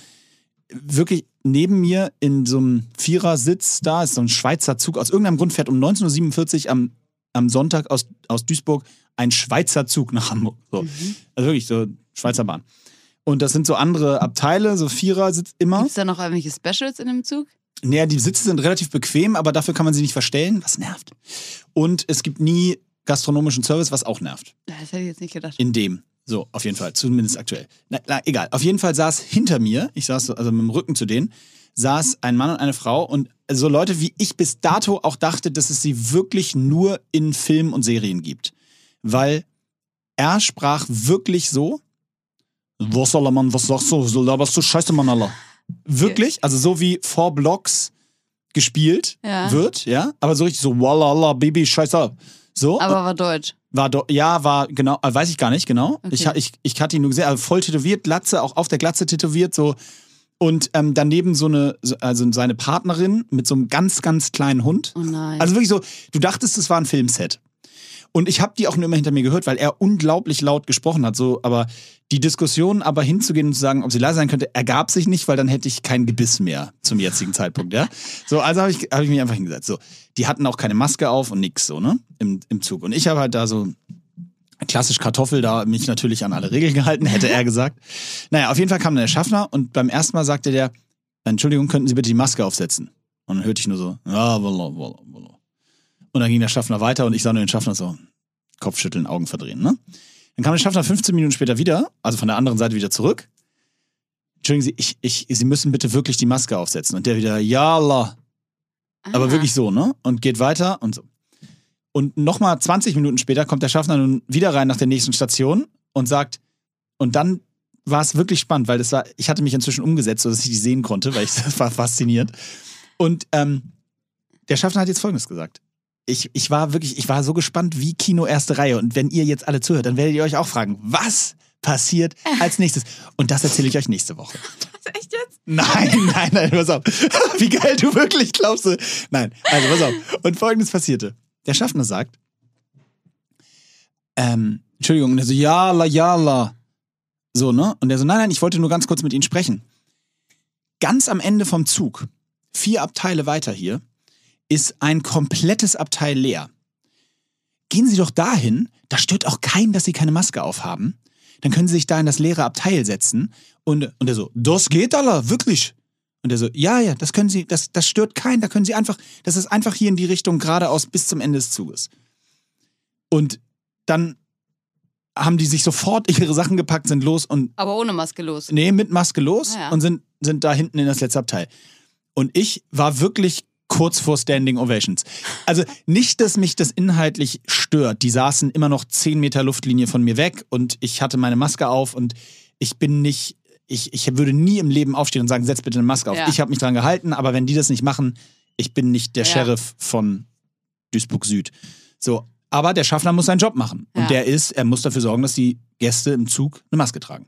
Wirklich neben mir in so einem Vierersitz, da ist so ein Schweizer Zug, aus irgendeinem Grund fährt um 19.47 Uhr am, am Sonntag aus, aus Duisburg ein Schweizer Zug nach Hamburg. So. Also wirklich so Schweizer Bahn. Und das sind so andere Abteile, so Vierersitz immer. Gibt es da noch irgendwelche Specials in dem Zug? Naja, die Sitze sind relativ bequem, aber dafür kann man sie nicht verstellen, was nervt. Und es gibt nie gastronomischen Service, was auch nervt. Das hätte ich jetzt nicht gedacht. In dem. So, auf jeden Fall, zumindest aktuell. Na, na, egal. Auf jeden Fall saß hinter mir, ich saß so- also mit dem Rücken zu denen, saß ein Mann und eine Frau und so Leute, wie ich bis dato auch dachte, dass es sie wirklich nur in Filmen und Serien gibt. Weil er sprach wirklich so, was soll Mann, was sagst du, so laberst du Scheiße, Mann, Allah. Wirklich, also so wie Four Blocks gespielt Ja. wird, ja, aber so richtig so, Wallah, Baby, Scheiße. So, Aber war deutsch. war do, ja, war genau, äh, weiß ich gar nicht genau. Okay. Ich, ich, ich hatte ihn nur gesehen, also voll tätowiert, Glatze, auch auf der Glatze tätowiert, so. Und ähm, daneben so eine, so- also seine Partnerin mit so einem ganz, ganz kleinen Hund. Oh nein. Also wirklich so, du dachtest, es war ein Filmset. Und ich habe die auch nur immer hinter mir gehört, weil er unglaublich laut gesprochen hat. So, aber die Diskussion, aber hinzugehen und zu sagen, ob sie leise sein könnte, ergab sich nicht, weil dann hätte ich kein Gebiss mehr zum jetzigen Zeitpunkt, ja. So, also habe ich, hab ich mich einfach hingesetzt. So, die hatten auch keine Maske auf und nix so, ne? Im, im Zug. Und ich habe halt da so klassisch Kartoffel da mich natürlich an alle Regeln gehalten, hätte er gesagt. Naja, auf jeden Fall kam dann der Schaffner und beim ersten Mal sagte der, Entschuldigung, könnten Sie bitte die Maske aufsetzen? Und dann hörte ich nur so, ja, wallah, wallah, wallah. Und dann ging der Schaffner weiter und ich sah nur den Schaffner so, Kopfschütteln, Augen verdrehen, ne? Dann kam der Schaffner 15 Minuten später wieder, also von der anderen Seite wieder zurück. Entschuldigen Sie, ich, ich, Sie müssen bitte wirklich die Maske aufsetzen. Und der wieder, ja, Allah. Aber Ah. wirklich so, ne? Und geht weiter und so. Und nochmal 20 Minuten später kommt der Schaffner nun wieder rein nach der nächsten Station und sagt, und dann war es wirklich spannend, weil das war, ich hatte mich inzwischen umgesetzt, sodass ich die sehen konnte, weil ich das war fasziniert. Und ähm, der Schaffner hat jetzt Folgendes gesagt. Ich, ich war wirklich, ich war so gespannt wie Kino erste Reihe. Und wenn ihr jetzt alle zuhört, dann werdet ihr euch auch fragen, was passiert als nächstes? Und das erzähle ich euch nächste Woche. Was, echt jetzt? Nein, nein, nein, pass auf. Wie geil du wirklich glaubst. du. Nein, also pass auf. Und folgendes passierte. Der Schaffner sagt, ähm, Entschuldigung, und der so, jala, jala. So, ne? Und der so, nein, nein, ich wollte nur ganz kurz mit Ihnen sprechen. Ganz am Ende vom Zug, vier Abteile weiter hier, ist ein komplettes Abteil leer. Gehen Sie doch dahin, da stört auch keinen, dass Sie keine Maske aufhaben. Dann können Sie sich da in das leere Abteil setzen. Und, und der so, das geht Allah, wirklich. Und der so, ja, ja, das können Sie, das, das stört keinen, da können Sie einfach, das ist einfach hier in die Richtung geradeaus bis zum Ende des Zuges. Und dann haben die sich sofort ihre Sachen gepackt, sind los und Aber ohne Maske los. nee, mit Maske los Ah, ja. und sind, sind da hinten in das letzte Abteil. Und ich war wirklich kurz vor Standing Ovations. Also nicht, dass mich das inhaltlich stört. Die saßen immer noch 10 Meter Luftlinie von mir weg und ich hatte meine Maske auf und ich bin nicht, ich, ich würde nie im Leben aufstehen und sagen, setz bitte eine Maske auf. Ja. Ich habe mich dran gehalten, aber wenn die das nicht machen, ich bin nicht der Ja. Sheriff von Duisburg Süd. So, aber der Schaffner muss seinen Job machen. Und Ja. der ist, er muss dafür sorgen, dass die Gäste im Zug eine Maske tragen.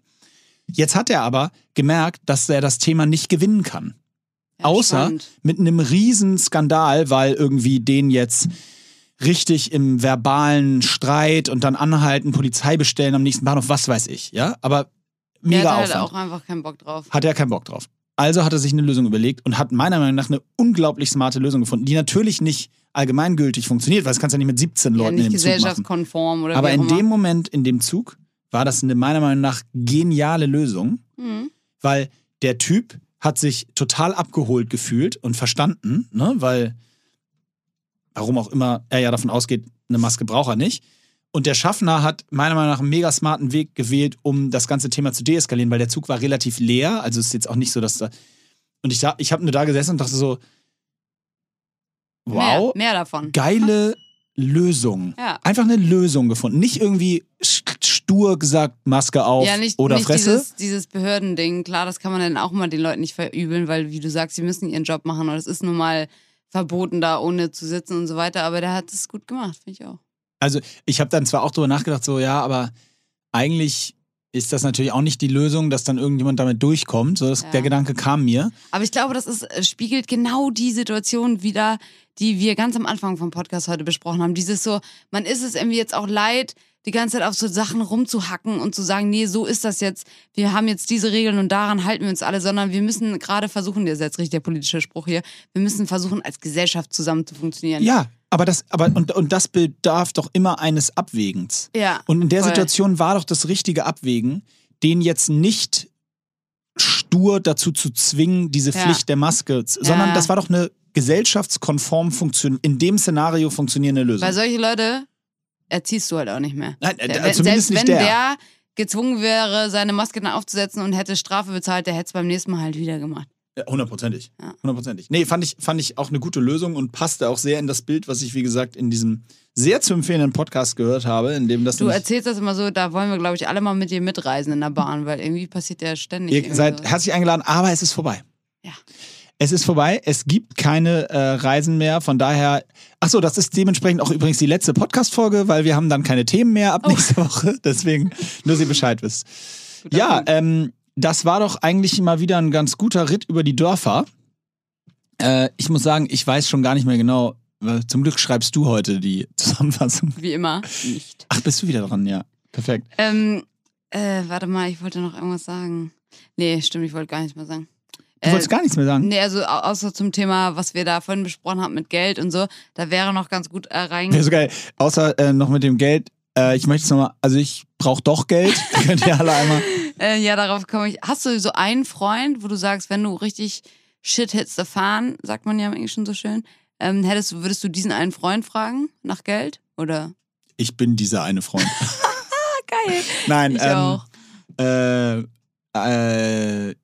Jetzt hat er aber gemerkt, dass er das Thema nicht gewinnen kann. Ja, Außer spannend. mit einem riesen Skandal, weil irgendwie den jetzt richtig im verbalen Streit und dann anhalten, Polizei bestellen am nächsten Bahnhof, was weiß ich, ja? Aber Der mega hat halt Aufwand. auch einfach keinen Bock drauf. Hat er keinen Bock drauf. Also hat er sich eine Lösung überlegt und hat meiner Meinung nach eine unglaublich smarte Lösung gefunden, die natürlich nicht allgemeingültig funktioniert, weil das kannst du ja nicht mit 17 Ja, Leuten nicht in dem Zug machen. gesellschaftskonform oder Aber wie auch in immer. dem Moment, in dem Zug, war das eine meiner Meinung nach geniale Lösung, Mhm. weil der Typ hat sich total abgeholt gefühlt und verstanden, ne? weil warum auch immer er ja davon ausgeht, eine Maske braucht er nicht. Und der Schaffner hat meiner Meinung nach einen mega smarten Weg gewählt, um das ganze Thema zu deeskalieren, weil der Zug war relativ leer. Also es ist jetzt auch nicht so, dass da. Und ich, da- ich habe nur da gesessen und dachte so, wow, Mehr, mehr davon. geile Lösung. Ja. Einfach eine Lösung gefunden. Nicht irgendwie stur gesagt, Maske auf Ja, nicht, oder nicht Fresse. dieses, dieses Behördending. Klar, das kann man dann auch mal den Leuten nicht verübeln, weil, wie du sagst, sie müssen ihren Job machen und es ist nun mal verboten, da ohne zu sitzen und so weiter. Aber der hat es gut gemacht, finde ich auch. Also ich habe dann zwar auch drüber nachgedacht, so ja, aber eigentlich ist das natürlich auch nicht die Lösung, dass dann irgendjemand damit durchkommt. So, das, Ja. Der Gedanke kam mir. Aber ich glaube, das ist, äh, spiegelt genau die Situation wieder, die wir ganz am Anfang vom Podcast heute besprochen haben. Dieses so, man ist es irgendwie jetzt auch leid, die ganze Zeit auf so Sachen rumzuhacken und zu sagen, nee, so ist das jetzt. Wir haben jetzt diese Regeln und daran halten wir uns alle, sondern wir müssen gerade versuchen, das ist jetzt richtig der politische Spruch hier, wir müssen versuchen, als Gesellschaft zusammen zu funktionieren. Ja, aber das, aber und, und das bedarf doch immer eines Abwägens. Ja. Und in der voll. Situation war doch das richtige Abwägen, den jetzt nicht stur dazu zu zwingen, diese Ja. Pflicht der Maske, sondern Ja. das war doch eine gesellschaftskonform funktion in dem Szenario funktionierende Lösung. Weil solche Leute erziehst du halt auch nicht mehr. Nein, äh, Der- zumindest selbst wenn der. der gezwungen wäre, seine Maske dann aufzusetzen und hätte Strafe bezahlt, der hätte es beim nächsten Mal halt wieder gemacht. Ja, Hundertprozentig. Ja. Hundertprozentig. Nee, fand ich, fand ich auch eine gute Lösung und passte auch sehr in das Bild, was ich, wie gesagt, in diesem sehr zu empfehlenden Podcast gehört habe, in dem das Du erzählst das immer so, da wollen wir, glaube ich, alle mal mit dir mitreisen in der Bahn, weil irgendwie passiert ja ständig. Ihr seid so. herzlich eingeladen, aber es ist vorbei. Ja. Es ist vorbei. Es gibt keine äh, Reisen mehr. Von daher, ach so, das ist dementsprechend auch übrigens die letzte Podcast-Folge, weil wir haben dann keine Themen mehr ab Oh. nächste Woche. Deswegen, nur Sie Bescheid wisst. Guter Ja, Punkt. ähm, das war doch eigentlich mal wieder ein ganz guter Ritt über die Dörfer. Äh, ich muss sagen, ich weiß schon gar nicht mehr genau, Zum Glück schreibst du heute die Zusammenfassung. Wie immer nicht. Ach, bist du wieder dran, ja. Perfekt. Ähm, äh, warte mal, ich wollte noch irgendwas sagen. Nee, stimmt, ich wollte gar nichts mehr sagen. Du wolltest gar nichts mehr sagen? Nee, also au- außer zum Thema, was wir da vorhin besprochen haben mit Geld und so, da wäre noch ganz gut äh, rein. Wäre so geil. Außer äh, noch mit dem Geld. Äh, ich möchte es nochmal, also ich brauche doch Geld. Könnt ihr alle einmal. Äh, ja, darauf komme ich. Hast du so einen Freund, wo du sagst, wenn du richtig shit hits the fan, sagt man ja im Englischen so schön, ähm, hättest du, würdest du diesen einen Freund fragen nach Geld? Oder? Ich bin dieser eine Freund. Geil. Nein, Ich ähm, auch. Äh, äh,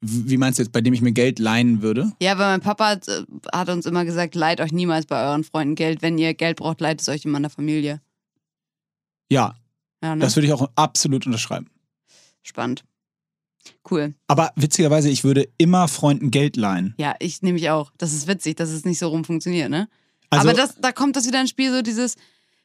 wie meinst du jetzt, bei dem ich mir Geld leihen würde? Ja, weil mein Papa hat, äh, hat uns immer gesagt, leiht euch niemals bei euren Freunden Geld. Wenn ihr Geld braucht, leiht es euch jemand der Familie. Ja, Ja, ne? das würde ich auch absolut unterschreiben. Spannend. Cool. Aber witzigerweise, ich würde immer Freunden Geld leihen. Ja, ich nehme ich auch. Das ist witzig, dass es nicht so rum funktioniert, ne? Also, Aber das, da kommt das wieder ins Spiel, so dieses,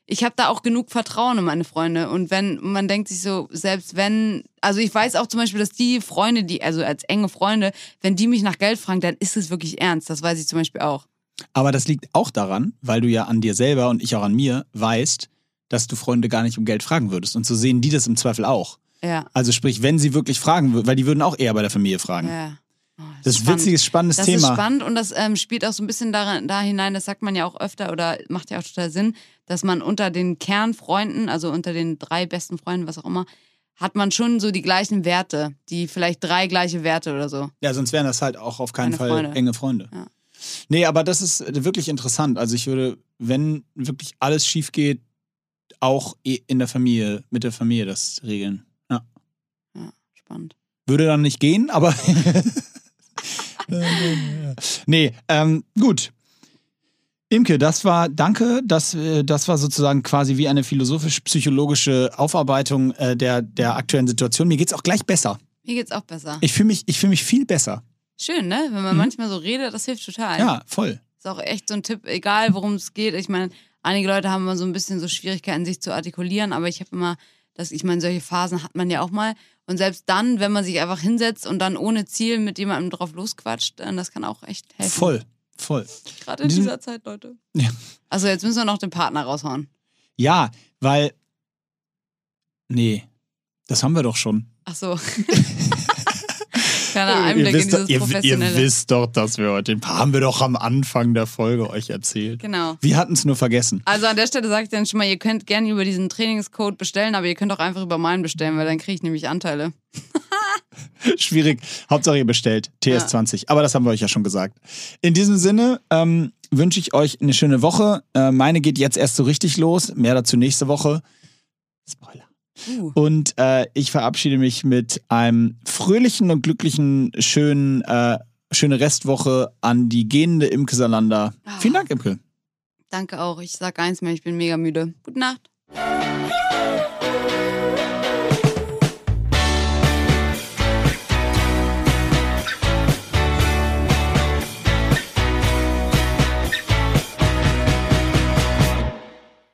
ich habe da auch genug Vertrauen in meine Freunde. Und wenn, man denkt sich so, selbst wenn, also ich weiß auch zum Beispiel, dass die Freunde, die, also als enge Freunde, wenn die mich nach Geld fragen, dann ist es wirklich ernst. Das weiß ich zum Beispiel auch. aber das liegt auch daran, weil du ja an dir selber und ich auch an mir weißt, dass du Freunde gar nicht um Geld fragen würdest. Und so sehen die das im Zweifel auch. Ja. Also sprich, wenn sie wirklich fragen würden, weil die würden auch eher bei der Familie fragen. ja. Oh, Das ist ein witziges, spannendes Das Thema. ist spannend und das ähm, spielt auch so ein bisschen daran, da hinein, das sagt man ja auch öfter oder macht ja auch total Sinn, dass man unter den Kernfreunden, also unter den drei besten Freunden, was auch immer, hat man schon so die gleichen Werte, die vielleicht drei gleiche Werte oder so. Ja, sonst wären das halt auch auf keinen Keine Fall Freunde. enge Freunde. Ja. Nee, aber das ist wirklich interessant. Also ich würde, wenn wirklich alles schief geht, auch in der Familie, mit der Familie das regeln. Ja. Ja, spannend. Würde dann nicht gehen, aber. nee, ähm, gut. Imke, das war, danke, das, äh, das war sozusagen quasi wie eine philosophisch-psychologische Aufarbeitung äh, der, der aktuellen Situation. Mir geht's auch gleich besser. Mir geht's auch besser. Ich fühle mich, ich fühl mich viel besser. Schön, ne? Wenn man Mhm. manchmal so redet, das hilft total. Ja, voll. Ist auch echt so ein Tipp, egal worum es geht. Ich meine, einige Leute haben immer so ein bisschen so Schwierigkeiten, sich zu artikulieren, aber ich habe immer, dass ich meine, solche Phasen hat man ja auch mal. Und selbst dann, wenn man sich einfach hinsetzt und dann ohne Ziel mit jemandem drauf losquatscht, dann das kann auch echt helfen. Voll, voll. Gerade in dieser Zeit, Leute. Ja. Also jetzt müssen wir noch den Partner raushauen. Ja, weil. Nee, das haben wir doch schon. Ach so. Kleiner Einblick in dieses ihr, ihr professionelle. wisst doch, dass wir heute. Den haben wir doch am Anfang der Folge euch erzählt. Genau. Wir hatten es nur vergessen. Also an der Stelle sage ich dann schon mal, ihr könnt gerne über diesen Trainingscode bestellen, aber ihr könnt auch einfach über meinen bestellen, weil dann kriege ich nämlich Anteile. Schwierig. Hauptsache ihr bestellt. TS20. Aber das haben wir euch ja schon gesagt. In diesem Sinne ähm, wünsche ich euch eine schöne Woche. Äh, meine geht jetzt erst so richtig los. Mehr dazu nächste Woche. Spoiler. Uh. Und äh, ich verabschiede mich mit einem fröhlichen und glücklichen, schönen, äh, schöne Restwoche an die gehende Imke Salander. Ah. Vielen Dank, Imke. Danke auch. Ich sag eins mehr, ich bin mega müde. Gute Nacht.